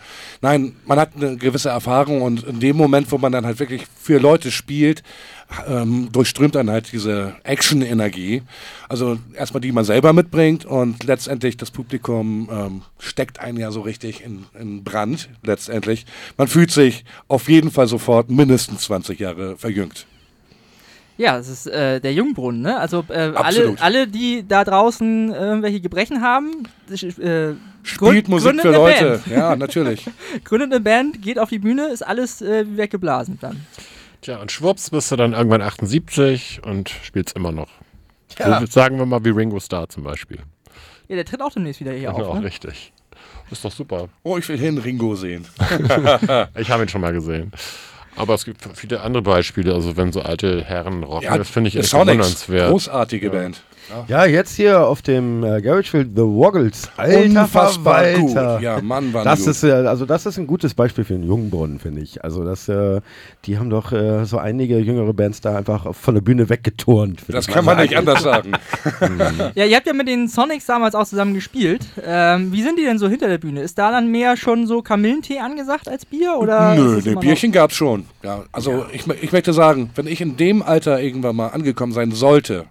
Speaker 1: nein, man hat eine gewisse Erfahrung und in dem Moment, wo man dann halt wirklich für Leute spielt, ähm, durchströmt dann halt diese Action-Energie. Also erstmal die man selber mitbringt und letztendlich das Publikum ähm, steckt einen ja so richtig in, in Brand, letztendlich. Man fühlt sich auf jeden Fall sofort mindestens 20 Jahre verjüngt.
Speaker 3: Ja, das ist äh, der Jungbrunnen, ne? Also äh, alle, alle, die da draußen irgendwelche Gebrechen haben, äh,
Speaker 1: Spielt
Speaker 3: gründ-
Speaker 1: Musik
Speaker 3: gründet
Speaker 1: für Leute.
Speaker 3: Band.
Speaker 1: Ja, natürlich. [laughs]
Speaker 3: Gründet eine Band, geht auf die Bühne, ist alles äh, weggeblasen dann.
Speaker 4: Tja, und schwupps bist du dann irgendwann 78 und spielst immer noch.
Speaker 2: Ja.
Speaker 4: So, sagen wir mal wie Ringo Starr zum Beispiel.
Speaker 3: Ja, der tritt auch demnächst wieder hier
Speaker 4: Ja,
Speaker 3: auf, ne?
Speaker 4: richtig. Ist doch super.
Speaker 1: Oh, ich will hin Ringo sehen. [laughs]
Speaker 4: Ich habe ihn schon mal gesehen. Aber es gibt viele andere Beispiele. Also wenn so alte Herren rocken, das finde ich echt bewundernswert.
Speaker 1: großartige Band.
Speaker 2: Ja, jetzt hier auf dem äh, Garagefield The Woggles. Alter
Speaker 1: Unfassbar
Speaker 2: Verwalter.
Speaker 1: gut. Ja, Mann, war
Speaker 2: Das
Speaker 1: gut.
Speaker 2: ist, äh, also das ist ein gutes Beispiel für einen Jungbrunnen, finde ich. Also das, äh, die haben doch äh, so einige jüngere Bands da einfach von der Bühne weggeturnt.
Speaker 1: das
Speaker 2: ich
Speaker 1: kann man nicht [laughs]
Speaker 2: sagen.
Speaker 1: anders sagen.
Speaker 3: Ja, ihr habt ja mit den Sonics damals auch zusammen gespielt. Ähm, wie sind die denn so hinter der Bühne? Ist da dann mehr schon so Kamillentee angesagt als Bier? Oder
Speaker 1: Nö, ne,
Speaker 3: noch-
Speaker 1: Bierchen gab's schon. Ja, also Ich, mö- ich möchte sagen, wenn ich in dem Alter irgendwann mal angekommen sein sollte,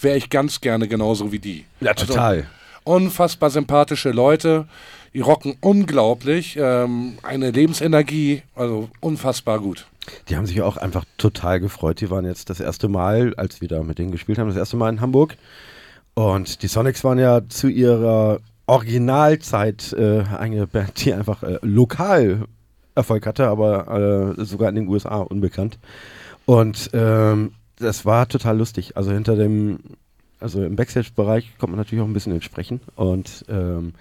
Speaker 1: wäre ich ganz gerne genauso wie die.
Speaker 2: Ja, total.
Speaker 1: Also, unfassbar sympathische Leute, die rocken unglaublich, ähm, eine Lebensenergie, also unfassbar gut.
Speaker 2: Die haben sich auch einfach total gefreut. Die waren jetzt das erste Mal, als wir da mit denen gespielt haben, das erste Mal in Hamburg. Und die Sonics waren ja zu ihrer Originalzeit äh, eine Band, die einfach äh, lokal Erfolg hatte, aber äh, sogar in den USA unbekannt. Und ähm, das war total lustig. Also hinter dem, also im Backstage-Bereich kommt man natürlich auch ein bisschen ins Sprechen. Und ähm,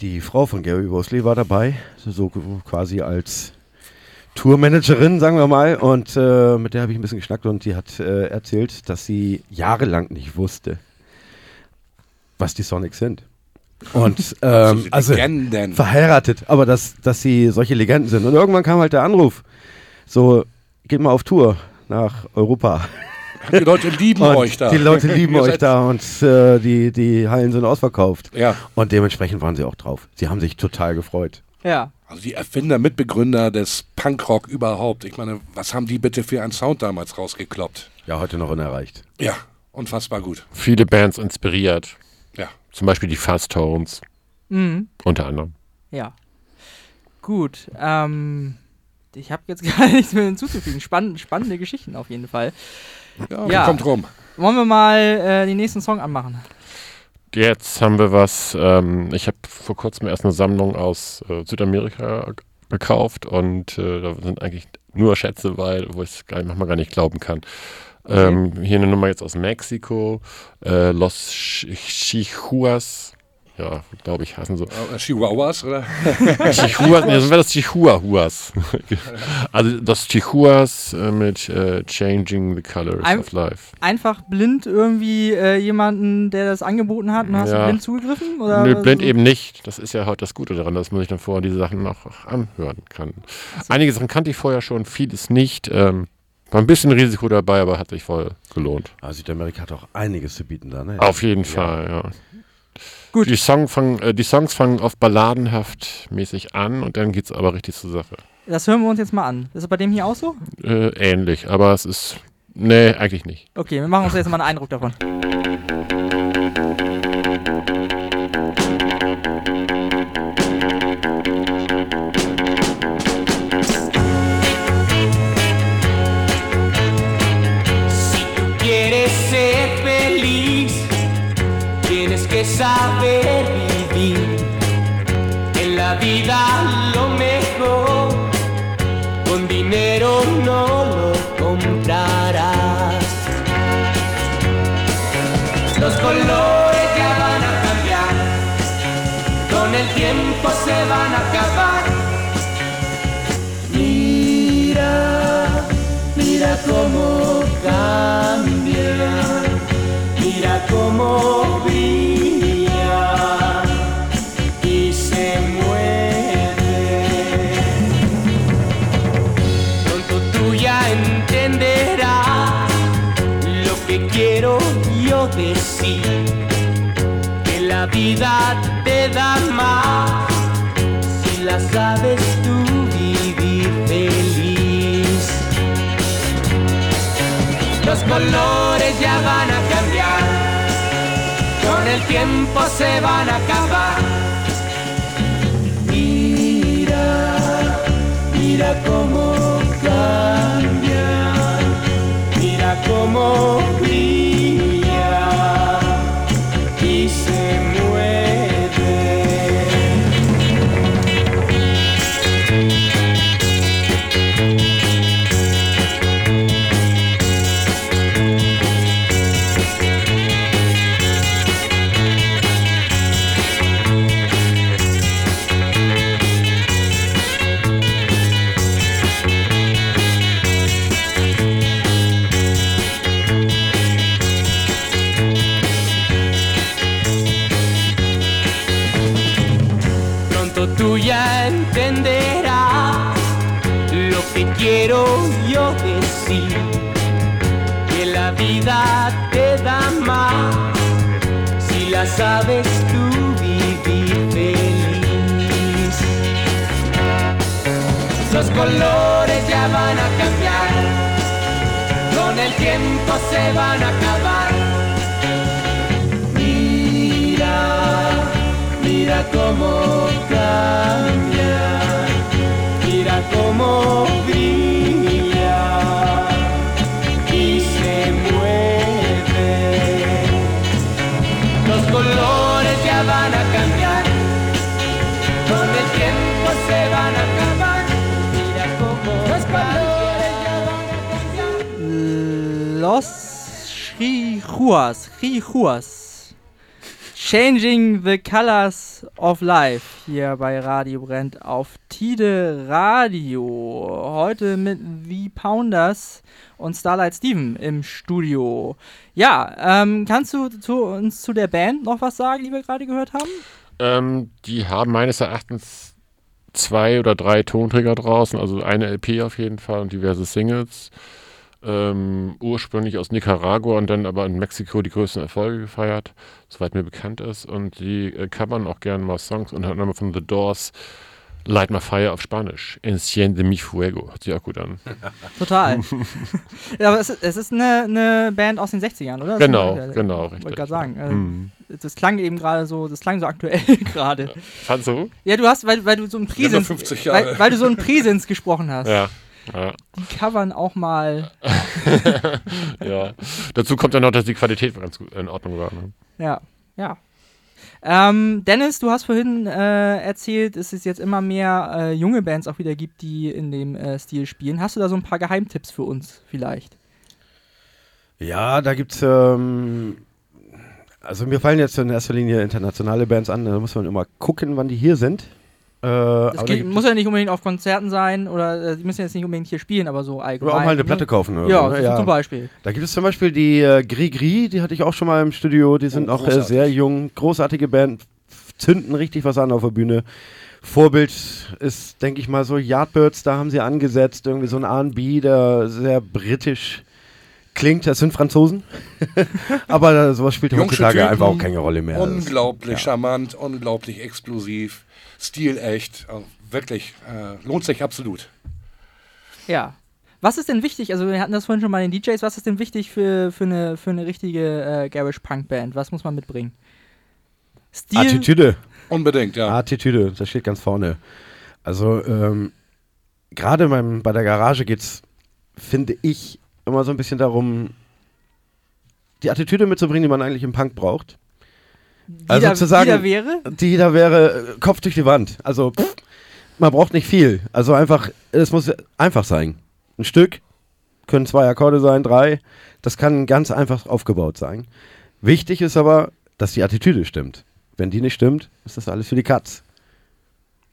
Speaker 2: die Frau von Gary Wosley war dabei, so quasi als Tourmanagerin, sagen wir mal. Und äh, mit der habe ich ein bisschen geschnackt und die hat äh, erzählt, dass sie jahrelang nicht wusste, was die Sonics sind. Und [laughs] ähm, also
Speaker 1: Legenden.
Speaker 2: verheiratet, aber dass, dass sie solche Legenden sind. Und irgendwann kam halt der Anruf, so, geht mal auf Tour nach Europa.
Speaker 1: Die Leute lieben
Speaker 2: Und
Speaker 1: euch da.
Speaker 2: Die Leute lieben euch da und äh, die, die Hallen sind ausverkauft.
Speaker 1: Ja,
Speaker 2: Und dementsprechend waren sie auch drauf. Sie haben sich total gefreut.
Speaker 3: Ja.
Speaker 1: also die Erfinder, Mitbegründer des Punkrock überhaupt. Ich meine, was haben die bitte für einen Sound damals rausgekloppt?
Speaker 2: Ja, heute noch unerreicht.
Speaker 1: Ja, unfassbar gut.
Speaker 4: Viele Bands inspiriert.
Speaker 1: Ja.
Speaker 4: Zum Beispiel die Fast Tones,
Speaker 3: Mhm.
Speaker 4: unter anderem.
Speaker 3: Ja. Gut. Ähm, ich habe jetzt [laughs] gar nichts mehr hinzuzufügen. Spann spannende Geschichten auf jeden Fall.
Speaker 1: Ja,
Speaker 3: Ja.
Speaker 1: kommt rum.
Speaker 3: Wollen wir mal äh, den nächsten Song anmachen?
Speaker 4: Jetzt haben wir was, ähm, ich habe vor kurzem erst eine Sammlung aus äh, Südamerika gekauft und äh, da sind eigentlich nur Schätze bei, wo ich es manchmal gar nicht glauben kann. Ähm, hier eine Nummer jetzt aus Mexiko, äh, Los Ch- Chihuas, ja, glaube ich, heißen so.
Speaker 1: Äh, Chihuahuas, oder? [laughs]
Speaker 4: Chihuahua, nee, das wäre das Chihuahuas. [laughs] also das Chihuahas äh, mit äh, Changing the Colors
Speaker 3: Ein-
Speaker 4: of Life.
Speaker 3: Einfach blind irgendwie äh, jemanden, der das angeboten hat, und hast du
Speaker 4: Ja.
Speaker 3: blind zugegriffen? Oder
Speaker 4: Nö, blind eben nicht. Das ist ja heute das Gute daran, dass man sich dann vorher diese Sachen noch anhören kann. Einige Sachen kannte ich vorher schon, vieles nicht. Ähm, war ein bisschen Risiko dabei, aber hat sich voll gelohnt.
Speaker 2: Aber Südamerika hat auch einiges zu bieten da, ne?
Speaker 4: Auf jeden Fall, ja.
Speaker 3: Gut.
Speaker 4: Die, Song fang, äh, die Songs fangen oft balladenhaft mäßig an und dann geht's aber richtig zur Sache.
Speaker 3: Das hören wir uns jetzt mal an. Ist es bei dem hier auch so?
Speaker 4: Äh, ähnlich, aber es ist. Nee, eigentlich nicht.
Speaker 3: Okay, wir machen uns jetzt mal einen Eindruck davon.
Speaker 6: Saber que la vida te da más si la sabes tú vivir feliz. Los colores ya van a cambiar, con el tiempo se van a acabar. Mira, mira cómo cambia, mira cómo la vida te da más si la sabes tú vivir feliz. Los colores ya van a cambiar, con el tiempo se van a acabar. Mira, mira cómo cambia, mira cómo brilla Los
Speaker 3: Chihuas. Chihuas. Changing the Colors of Life hier bei Radio Brennt auf Tide Radio. Heute mit The Pounders und Starlight Steven im Studio. Ja, ähm, kannst du zu uns zu der Band noch was sagen, die wir gerade gehört haben?
Speaker 4: Ähm, die haben meines Erachtens zwei oder drei Tonträger draußen, also eine LP auf jeden Fall und diverse Singles. Ähm, ursprünglich aus Nicaragua und dann aber in Mexiko die größten Erfolge gefeiert, soweit mir bekannt ist. Und die äh, covern auch gerne mal Songs, unter anderem von The Doors, Light My Fire auf Spanisch. Enciende mi fuego. Hört sich auch gut an. [laughs]
Speaker 3: Total. ja, [laughs] aber es, ist- es ist eine, eine Band aus den 60ern, oder?
Speaker 4: Genau,
Speaker 3: Das-
Speaker 4: genau,
Speaker 3: Wollte
Speaker 4: richtig.
Speaker 3: gerade sagen. Äh,
Speaker 4: Hm.
Speaker 3: Das klang eben gerade so, das klang so aktuell [laughs] gerade.
Speaker 4: Fandst du?
Speaker 3: Ja, du hast, weil, weil du so ein
Speaker 1: Ja, 50 Jahre.
Speaker 3: weil, weil du so ein Präsens gesprochen hast.
Speaker 4: Ja. Ja,
Speaker 3: Die covern auch mal, [laughs]
Speaker 4: ja. Dazu kommt dann noch, dass die Qualität ganz gut in Ordnung war. Ne?
Speaker 3: ja, ja. Ähm, Dennis, du hast vorhin äh, erzählt, dass es jetzt immer mehr äh, junge Bands auch wieder gibt, die in dem äh, Stil spielen. Hast du da so ein paar Geheimtipps für uns vielleicht?
Speaker 2: Ja, da gibt's ähm, also mir fallen jetzt in erster Linie internationale Bands an, da muss man immer gucken, wann die hier sind. Äh,
Speaker 3: Das geht, muss ja nicht unbedingt auf Konzerten sein oder äh, die müssen jetzt nicht unbedingt hier spielen, aber so allgemein.
Speaker 2: oder auch mal eine
Speaker 3: ne?
Speaker 2: Platte kaufen oder
Speaker 3: Ja,
Speaker 2: so, ne?
Speaker 3: zum Beispiel.
Speaker 2: Da gibt es zum Beispiel die äh, Gris, die hatte ich auch schon mal im Studio. Die sind
Speaker 1: Oh,
Speaker 2: auch äh, sehr jung, großartige Band, zünden richtig was an auf der Bühne. Vorbild ist, denke ich mal, so Yardbirds, da haben sie angesetzt, irgendwie so ein R&B, der sehr britisch klingt, das sind Franzosen. [laughs] Aber äh, sowas spielt heutzutage einfach auch keine Rolle mehr.
Speaker 1: Unglaublich charmant, unglaublich explosiv, stilecht. Also wirklich, äh, lohnt sich absolut.
Speaker 3: Ja. Was ist denn wichtig? Also, wir hatten das vorhin schon mal in den DJs. Was ist denn wichtig für, für, eine, für eine richtige äh, Garage-Punk-Band? Was muss man mitbringen? Stil.
Speaker 2: Attitüde.
Speaker 1: Unbedingt, ja.
Speaker 2: Attitüde, das steht ganz vorne. Also, ähm, gerade beim, bei der Garage geht es, finde ich, immer so ein bisschen darum, die Attitüde mitzubringen, die man eigentlich im Punk braucht.
Speaker 3: Die
Speaker 2: also
Speaker 3: da,
Speaker 2: zu sagen-
Speaker 3: die da wäre?
Speaker 2: Die da wäre äh, Kopf durch die Wand. Also, pff, man braucht nicht viel. Also einfach, es muss einfach sein. Ein Stück, können zwei Akkorde sein, drei. Das kann ganz einfach aufgebaut sein. Wichtig ist aber, dass die Attitüde stimmt. Wenn die nicht stimmt, ist das alles für die Katz.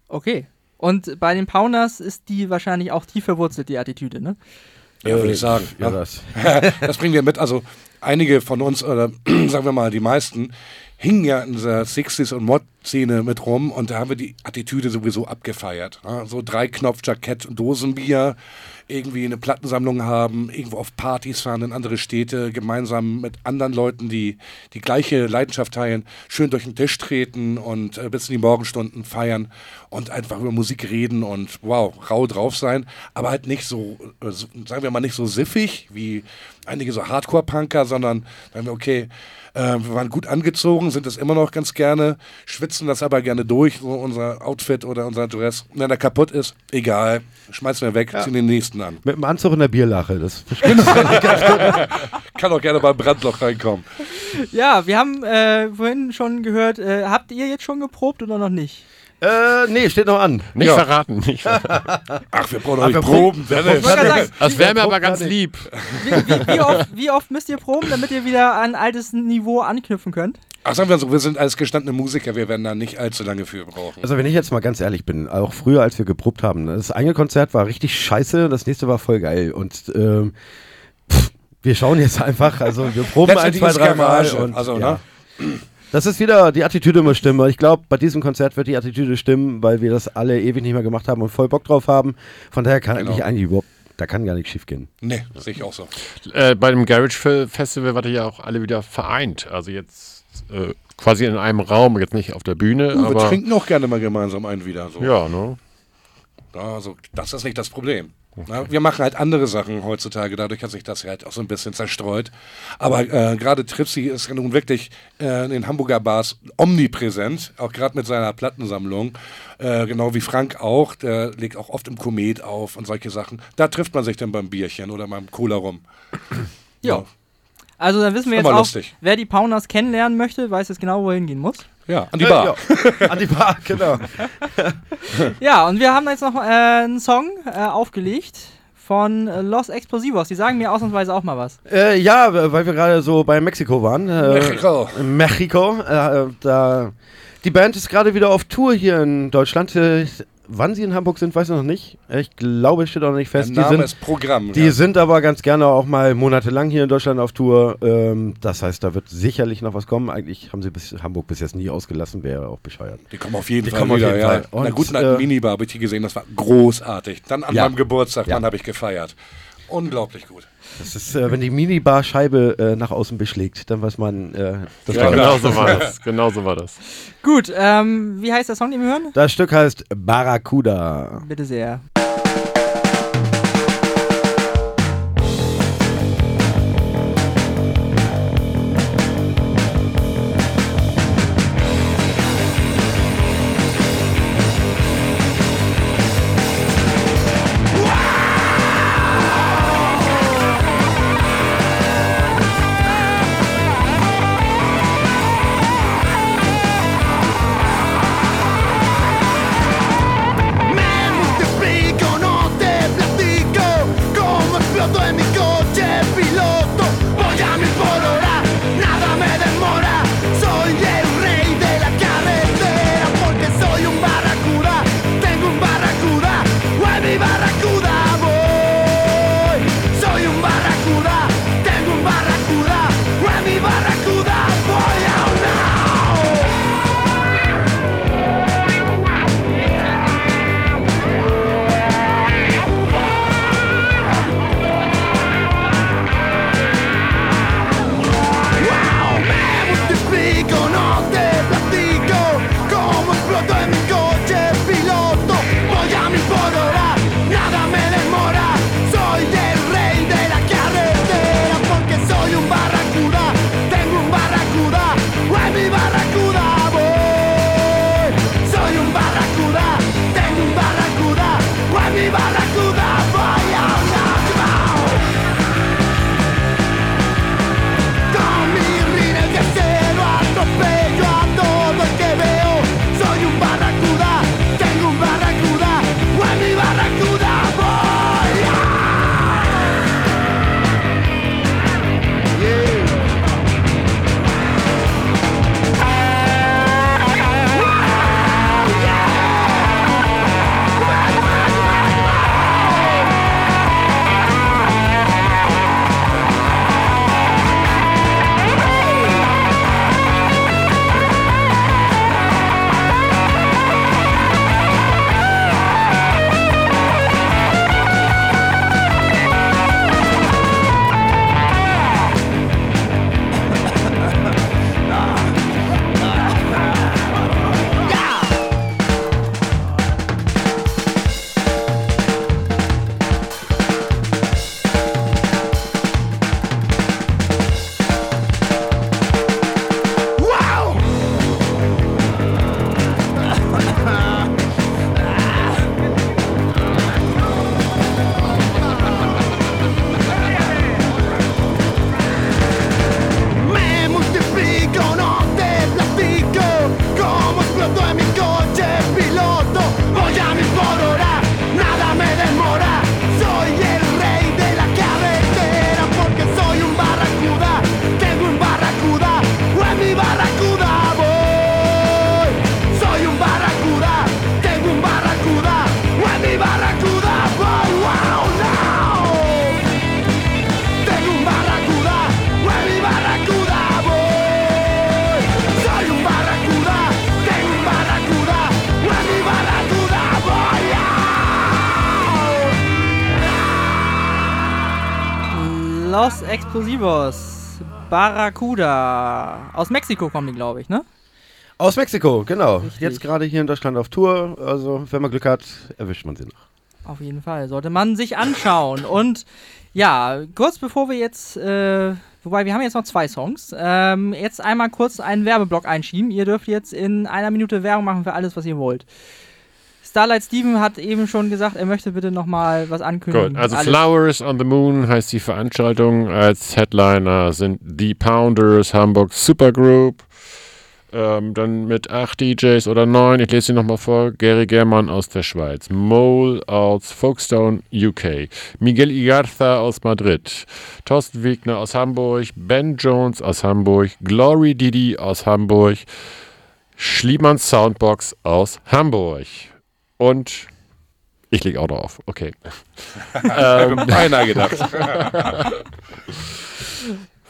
Speaker 3: Okay. Und bei den Pounders ist die wahrscheinlich auch tief verwurzelt, die Attitüde, ne?
Speaker 1: Ja, würde ich sagen.
Speaker 2: Ja,
Speaker 1: Ja.
Speaker 2: das. [laughs]
Speaker 1: das bringen wir mit. Also einige von uns, oder [clears throat] sagen wir mal die meisten, hingen ja in dieser 60s und Mod-Szene mit rum und da haben wir die Attitüde sowieso abgefeiert. Ja, so drei Knopf-Jackett und Dosenbier, irgendwie eine Plattensammlung haben, irgendwo auf Partys fahren in andere Städte, gemeinsam mit anderen Leuten, die die gleiche Leidenschaft teilen, schön durch den Tisch treten und äh, bis in die Morgenstunden feiern und einfach über Musik reden und wow, rau drauf sein, aber halt nicht so, äh, so sagen wir mal, nicht so siffig wie einige so Hardcore-Punker, sondern sagen wir, okay, äh, wir waren gut angezogen, sind es immer noch ganz gerne, schwitzen das aber gerne durch, so unser Outfit oder unser Dress. Wenn er kaputt ist, egal, schmeißen wir weg, ziehen den nächsten an.
Speaker 2: Mit dem Anzug in der Bierlache. Das [laughs] [laughs]
Speaker 1: Kann auch gerne beim Brandloch reinkommen.
Speaker 3: Ja, wir haben äh, vorhin schon gehört, äh, habt ihr jetzt schon geprobt oder noch nicht?
Speaker 2: Äh, nee, steht noch an.
Speaker 4: Nicht
Speaker 1: Ja.
Speaker 4: verraten. Nicht [laughs] verraten.
Speaker 1: Ach, wir brauchen
Speaker 2: Ach,
Speaker 1: doch nicht
Speaker 2: wir
Speaker 1: proben.
Speaker 3: Gerade sagen,
Speaker 4: Das wäre mir aber ganz lieb.
Speaker 3: wie, wie, wie, oft, wie oft müsst ihr proben, damit ihr wieder an altes Niveau anknüpfen könnt?
Speaker 1: Ach, sagen wir so, wir sind als gestandene Musiker, wir werden da nicht allzu lange für brauchen.
Speaker 2: Also wenn ich jetzt mal ganz ehrlich bin, auch früher, als wir geprobt haben, ne, das eine Konzert war richtig scheiße, das nächste war voll geil. Und ähm, pff, wir schauen jetzt einfach, also wir proben ein, zwei, drei Mal. Und,
Speaker 1: also,
Speaker 2: ja.
Speaker 1: ne?
Speaker 2: Das ist wieder, die Attitüde muss stimmen. Ich glaube, bei diesem Konzert wird die Attitüde stimmen, weil wir das alle ewig nicht mehr gemacht haben und voll Bock drauf haben. Von daher kann
Speaker 1: Genau.
Speaker 2: eigentlich eigentlich überhaupt, da kann gar nichts schief gehen.
Speaker 1: Nee, sehe ich auch so.
Speaker 4: Äh, bei dem Garage Fe- Festival wart ihr ja auch alle wieder vereint. Also jetzt äh, quasi in einem Raum, jetzt nicht auf der Bühne,
Speaker 1: Uh, wir
Speaker 4: aber
Speaker 1: trinken auch gerne mal gemeinsam ein wieder. So.
Speaker 4: ja, ne?
Speaker 1: Also, das ist nicht das Problem. Na, wir machen halt andere Sachen heutzutage, dadurch hat sich das halt auch so ein bisschen zerstreut. Aber äh, gerade Tripsy ist nun wirklich äh, in den Hamburger Bars omnipräsent, auch gerade mit seiner Plattensammlung. Äh, genau wie Frank auch, der legt auch oft im Komet auf und solche Sachen. Da trifft man sich dann beim Bierchen oder beim Cola rum.
Speaker 3: Ja. Also dann wissen wir jetzt auch,
Speaker 1: lustig.
Speaker 3: wer die Pounders kennenlernen möchte, weiß jetzt genau, wo er hingehen muss.
Speaker 1: Ja, an die Bar.
Speaker 2: Ja, [laughs] an die Bar, genau. [laughs]
Speaker 3: Ja, und wir haben jetzt noch äh, einen Song äh, aufgelegt von äh, Los Explosivos. Die sagen mir ausnahmsweise auch mal was.
Speaker 2: Äh, ja, weil wir gerade so bei Mexiko waren. Äh,
Speaker 1: Mexiko.
Speaker 2: in Mexiko. Äh, da, die Band ist gerade wieder auf Tour hier in Deutschland. Wann sie in Hamburg sind, weiß ich noch nicht. Ich glaube, es steht auch noch nicht
Speaker 1: Der
Speaker 2: fest. Die
Speaker 1: Name
Speaker 2: sind,
Speaker 1: ist Programm.
Speaker 2: die
Speaker 1: ja.
Speaker 2: sind aber ganz gerne auch mal monatelang hier in Deutschland auf Tour. Ähm, das heißt, da wird sicherlich noch was kommen. Eigentlich haben sie bis Hamburg bis jetzt nie ausgelassen, wäre auch bescheuert.
Speaker 1: Die kommen auf jeden
Speaker 2: Die
Speaker 1: Fall
Speaker 2: kommen auf
Speaker 1: wieder,
Speaker 2: jeden
Speaker 1: ja.
Speaker 2: Fall.
Speaker 1: In der
Speaker 2: Und,
Speaker 1: guten alten
Speaker 2: äh,
Speaker 1: Minibar habe ich die gesehen, das war großartig. Dann an
Speaker 2: Ja.
Speaker 1: meinem Geburtstag,
Speaker 2: Ja.
Speaker 1: dann habe ich gefeiert. Unglaublich gut.
Speaker 2: Das ist, äh, wenn die Minibar-Scheibe äh, nach außen beschlägt, dann weiß man, äh, das
Speaker 1: Ja,
Speaker 2: war.
Speaker 4: Genau so war das. [laughs] Genau so war das.
Speaker 3: Gut, ähm, wie heißt der Song, den wir hören?
Speaker 2: Das Stück heißt Barracuda.
Speaker 3: Bitte sehr. Los Explosivos. Barracuda. Aus Mexiko kommen die, glaube ich, ne?
Speaker 2: Aus Mexiko, genau.
Speaker 3: Richtig.
Speaker 2: Jetzt gerade hier in Deutschland auf Tour. Also, wenn man Glück hat, erwischt man sie noch.
Speaker 3: Auf jeden Fall. Sollte man sich anschauen. Und ja, kurz bevor wir jetzt, äh, wobei wir haben jetzt noch zwei Songs, ähm, jetzt einmal kurz einen Werbeblock einschieben. Ihr dürft jetzt in einer Minute Werbung machen für alles, was ihr wollt. Starlight Steven hat eben schon gesagt, er möchte bitte nochmal was ankündigen.
Speaker 4: Gut, also
Speaker 3: Alles-
Speaker 4: Flowers on the Moon heißt die Veranstaltung. Als Headliner sind The Pounders, Hamburg Supergroup. Ähm, dann mit acht DJs oder neun, ich lese sie nochmal vor. Gary Germann aus der Schweiz, Mole aus Folkestone, UK, Miguel Igarza aus Madrid, Thorsten Wegner aus Hamburg, Ben Jones aus Hamburg, Glory Didi aus Hamburg, Schliemann Soundbox aus Hamburg. Und ich lege auch drauf, okay. [laughs] ähm,
Speaker 1: Beinahe gedacht. [laughs]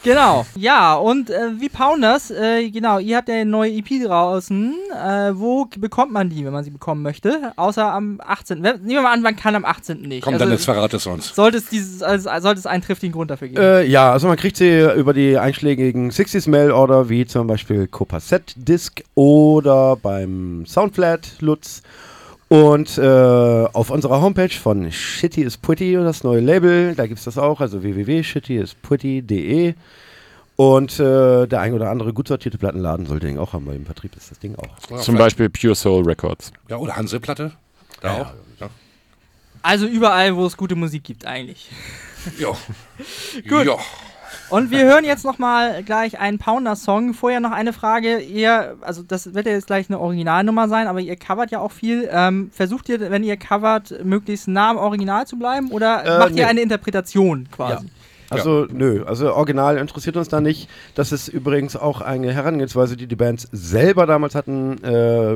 Speaker 3: Genau, ja, und äh, wie Pounders, äh, genau, ihr habt ja eine neue EP draußen. Äh, wo bekommt man die, wenn man sie bekommen möchte? Außer am 18. Wer- Nehmen wir mal an, man kann am 18. nicht.
Speaker 1: Komm,
Speaker 3: Also,
Speaker 1: dann jetzt verrat es uns.
Speaker 3: sollte es, dieses, also, sollte es einen triftigen Grund dafür geben.
Speaker 2: Äh, ja, also man kriegt sie über die einschlägigen 60s Mail Order, wie zum Beispiel Copaset Disc oder beim Soundflat Lutz. Und äh, auf unserer Homepage von Shitty is Pretty, das neue Label, da gibt es das auch, also www.shittyispretty.de. Und äh, der ein oder andere gut sortierte Plattenladen sollte den auch haben, weil im Vertrieb ist das Ding auch.
Speaker 1: Ja,
Speaker 4: Zum Beispiel Pure Soul Records.
Speaker 1: Ja, oder Hanseplatte. Da auch. Ja.
Speaker 3: Also überall, wo es gute Musik gibt, eigentlich.
Speaker 1: Ja. [laughs]
Speaker 3: Gut.
Speaker 1: Ja.
Speaker 3: Und wir hören jetzt nochmal gleich einen Pounder-Song. Vorher noch eine Frage. Ihr, also das wird ja jetzt gleich eine Originalnummer sein, aber ihr covert ja auch viel. Ähm, versucht ihr, wenn ihr covert, möglichst nah am Original zu bleiben oder
Speaker 2: Äh,
Speaker 3: macht
Speaker 2: nee.
Speaker 3: ihr eine Interpretation quasi?
Speaker 2: Also nö, also Original interessiert uns da nicht. Das ist übrigens auch eine Herangehensweise, die die Bands selber damals hatten. Äh,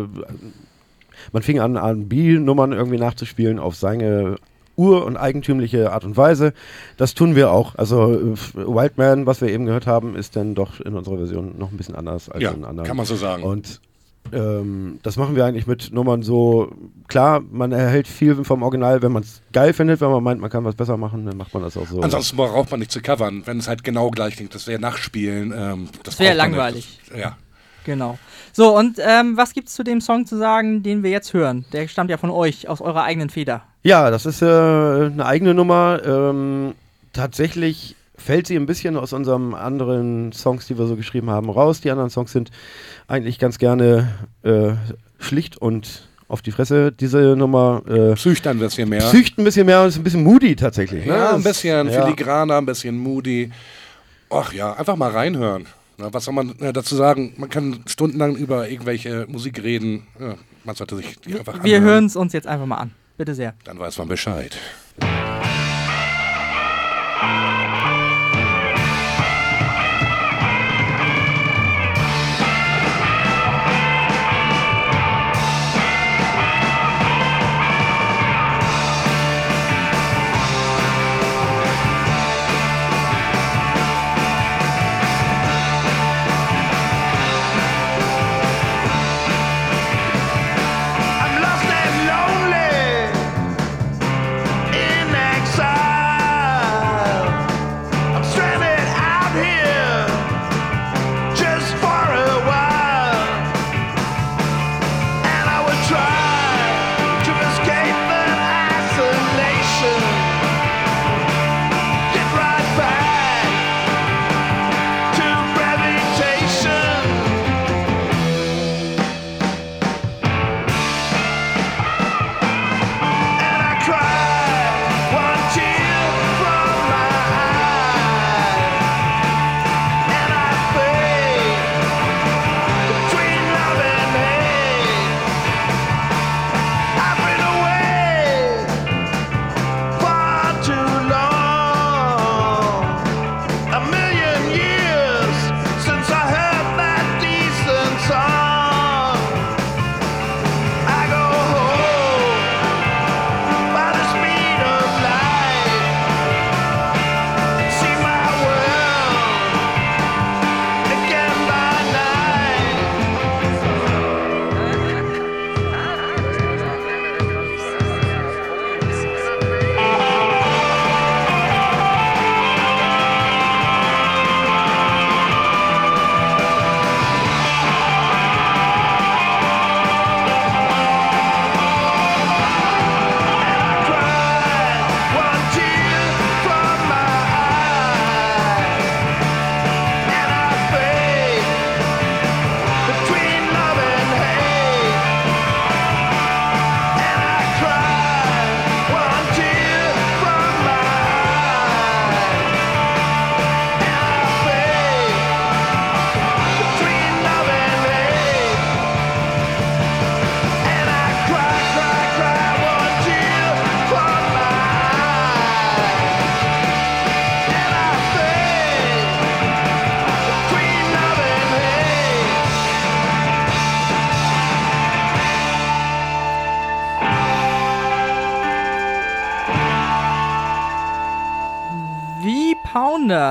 Speaker 2: man fing an, R&B-Nummern irgendwie nachzuspielen auf seine ur- und eigentümliche Art und Weise. Das tun wir auch. Also äh, Wildman, was wir eben gehört haben, ist dann doch in unserer Version noch ein bisschen anders als
Speaker 1: ja,
Speaker 2: in anderen.
Speaker 1: kann man so sagen.
Speaker 2: Und ähm, das machen wir eigentlich mit Nummern so. Klar, man erhält viel vom Original, wenn man es geil findet, wenn man meint, man kann was besser machen, dann macht man das auch so.
Speaker 1: Ansonsten braucht man nicht zu covern, wenn es halt genau gleich klingt. Das wäre Nachspielen. Ähm, das
Speaker 3: wär
Speaker 1: braucht man
Speaker 3: langweilig.
Speaker 1: Das, ja.
Speaker 3: Genau. So, und ähm, was gibt's zu dem Song zu sagen, den wir jetzt hören? Der stammt ja von euch, aus eurer eigenen Feder.
Speaker 2: Ja, das ist äh, eine eigene Nummer. Ähm, tatsächlich fällt sie ein bisschen aus unseren anderen Songs, die wir so geschrieben haben, raus. Die anderen Songs sind eigentlich ganz gerne äh, schlicht und auf die Fresse. Diese Nummer äh,
Speaker 1: Psycht ein bisschen mehr.
Speaker 2: psycht ein bisschen mehr und ist ein bisschen moody tatsächlich. ne?
Speaker 1: ja, ein bisschen
Speaker 2: ja.
Speaker 1: filigraner, ein bisschen moody. Ach ja, einfach mal reinhören. Na, was soll man äh, dazu sagen? Man kann stundenlang über irgendwelche Musik reden. Ja, man sollte sich die einfach
Speaker 3: Wir
Speaker 1: anhören.
Speaker 3: hören es uns jetzt einfach mal an. Bitte sehr.
Speaker 1: Dann weiß man Bescheid.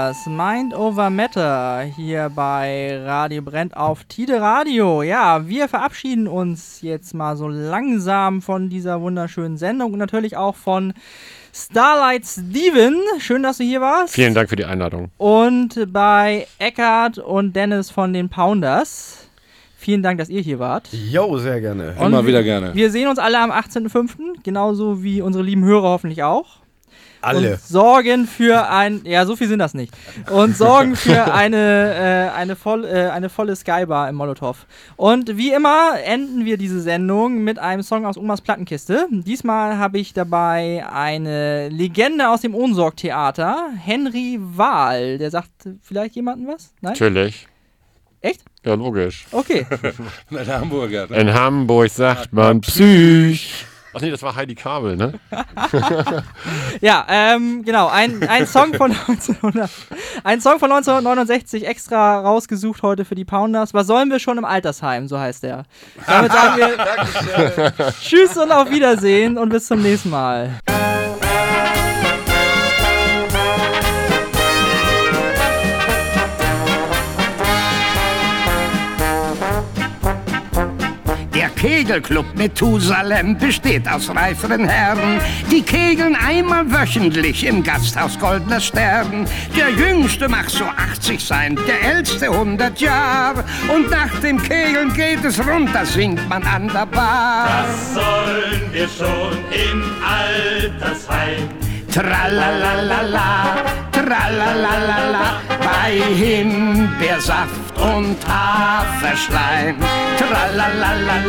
Speaker 3: Pounders, Mind Over Matter, hier bei Radio Brennt auf Tide Radio. Ja, wir verabschieden uns jetzt mal so langsam von dieser wunderschönen Sendung und natürlich auch von Starlight Steven. Schön, dass du hier warst.
Speaker 4: Vielen Dank für die Einladung.
Speaker 3: Und bei Eckhard und Dennis von den Pounders. Vielen Dank, dass ihr hier wart.
Speaker 2: Jo, sehr gerne.
Speaker 3: Und
Speaker 1: Immer wieder gerne.
Speaker 3: Wir sehen uns alle am 18.05., genauso wie unsere lieben Hörer hoffentlich auch.
Speaker 2: Alle.
Speaker 3: Und sorgen für ein, ja, so viel sind das nicht. Und sorgen für [laughs] eine, äh, eine, voll, äh, eine volle Skybar im Molotow. Und wie immer enden wir diese Sendung mit einem Song aus Omas Plattenkiste. Diesmal habe ich dabei eine Legende aus dem Ohnsorg-Theater, Henry Wahl. Der sagt vielleicht jemandem was? Nein?
Speaker 4: Natürlich.
Speaker 3: Echt?
Speaker 4: Ja, logisch.
Speaker 3: Okay. [laughs]
Speaker 1: Der Hamburger. Ne?
Speaker 4: In Hamburg sagt man Psych. Ach nee, das war Heidi Kabel, ne? [laughs]
Speaker 3: Ja, ähm, genau, ein, ein, Song von [laughs] 1900, ein Song von 1969 extra rausgesucht heute für die Pounders. Was sollen wir schon im Altersheim, so heißt der. Damit sagen wir [laughs] Tschüss und auf Wiedersehen und bis zum nächsten Mal.
Speaker 5: Der Kegelclub Methusalem besteht aus reiferen Herren. Die kegeln einmal wöchentlich im Gasthaus Goldener Stern. Der Jüngste mag so 80 sein, der Älteste 100 Jahre. Und nach dem Kegeln geht es runter, singt man an der Bar.
Speaker 8: Was sollen wir schon im Altersheim?
Speaker 5: Tralalala, tralalala, bei Himbeersaft und Haferschleim. Tralalalalala.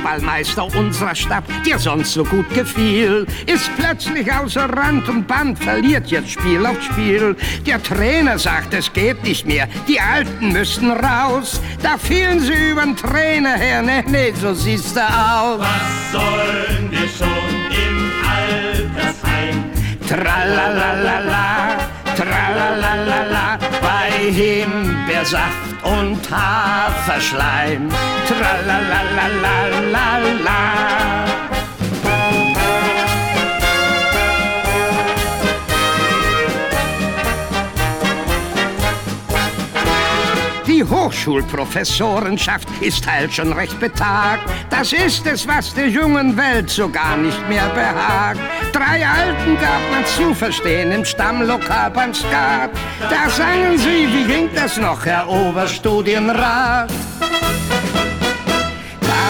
Speaker 5: Fußballmeister unserer Stadt, der sonst so gut gefiel, ist plötzlich außer Rand und Band, verliert jetzt Spiel auf Spiel. Der Trainer sagt, es geht nicht mehr, die Alten müssen raus. Da fielen sie übern Trainer her, ne, ne, so siehst du aus.
Speaker 8: Was sollen wir schon im Altersheim?
Speaker 5: Tralalala, tralalala, bei Himbeersaft und Haferschleim. Tralalalalala. Die Hochschulprofessorenschaft ist halt schon recht betagt. Das ist es, was der jungen Welt so gar nicht mehr behagt. Drei Alten gab man zu verstehen im Stammlokal beim Skat. Da sangen sie, wie ging das noch, Herr Oberstudienrat?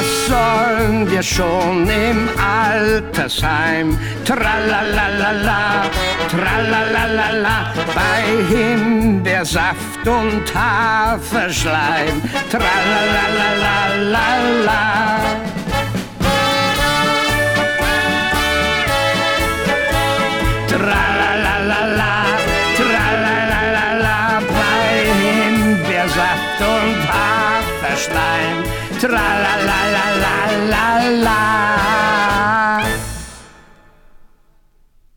Speaker 5: Was sollen wir schon im Altersheim? Tralalala, tralalala, bei Himbeersaft und Haferschleim. Tralalalala. Tralalala, tralalala, bei Himbeersaft und Haferschleim. Tralalalala.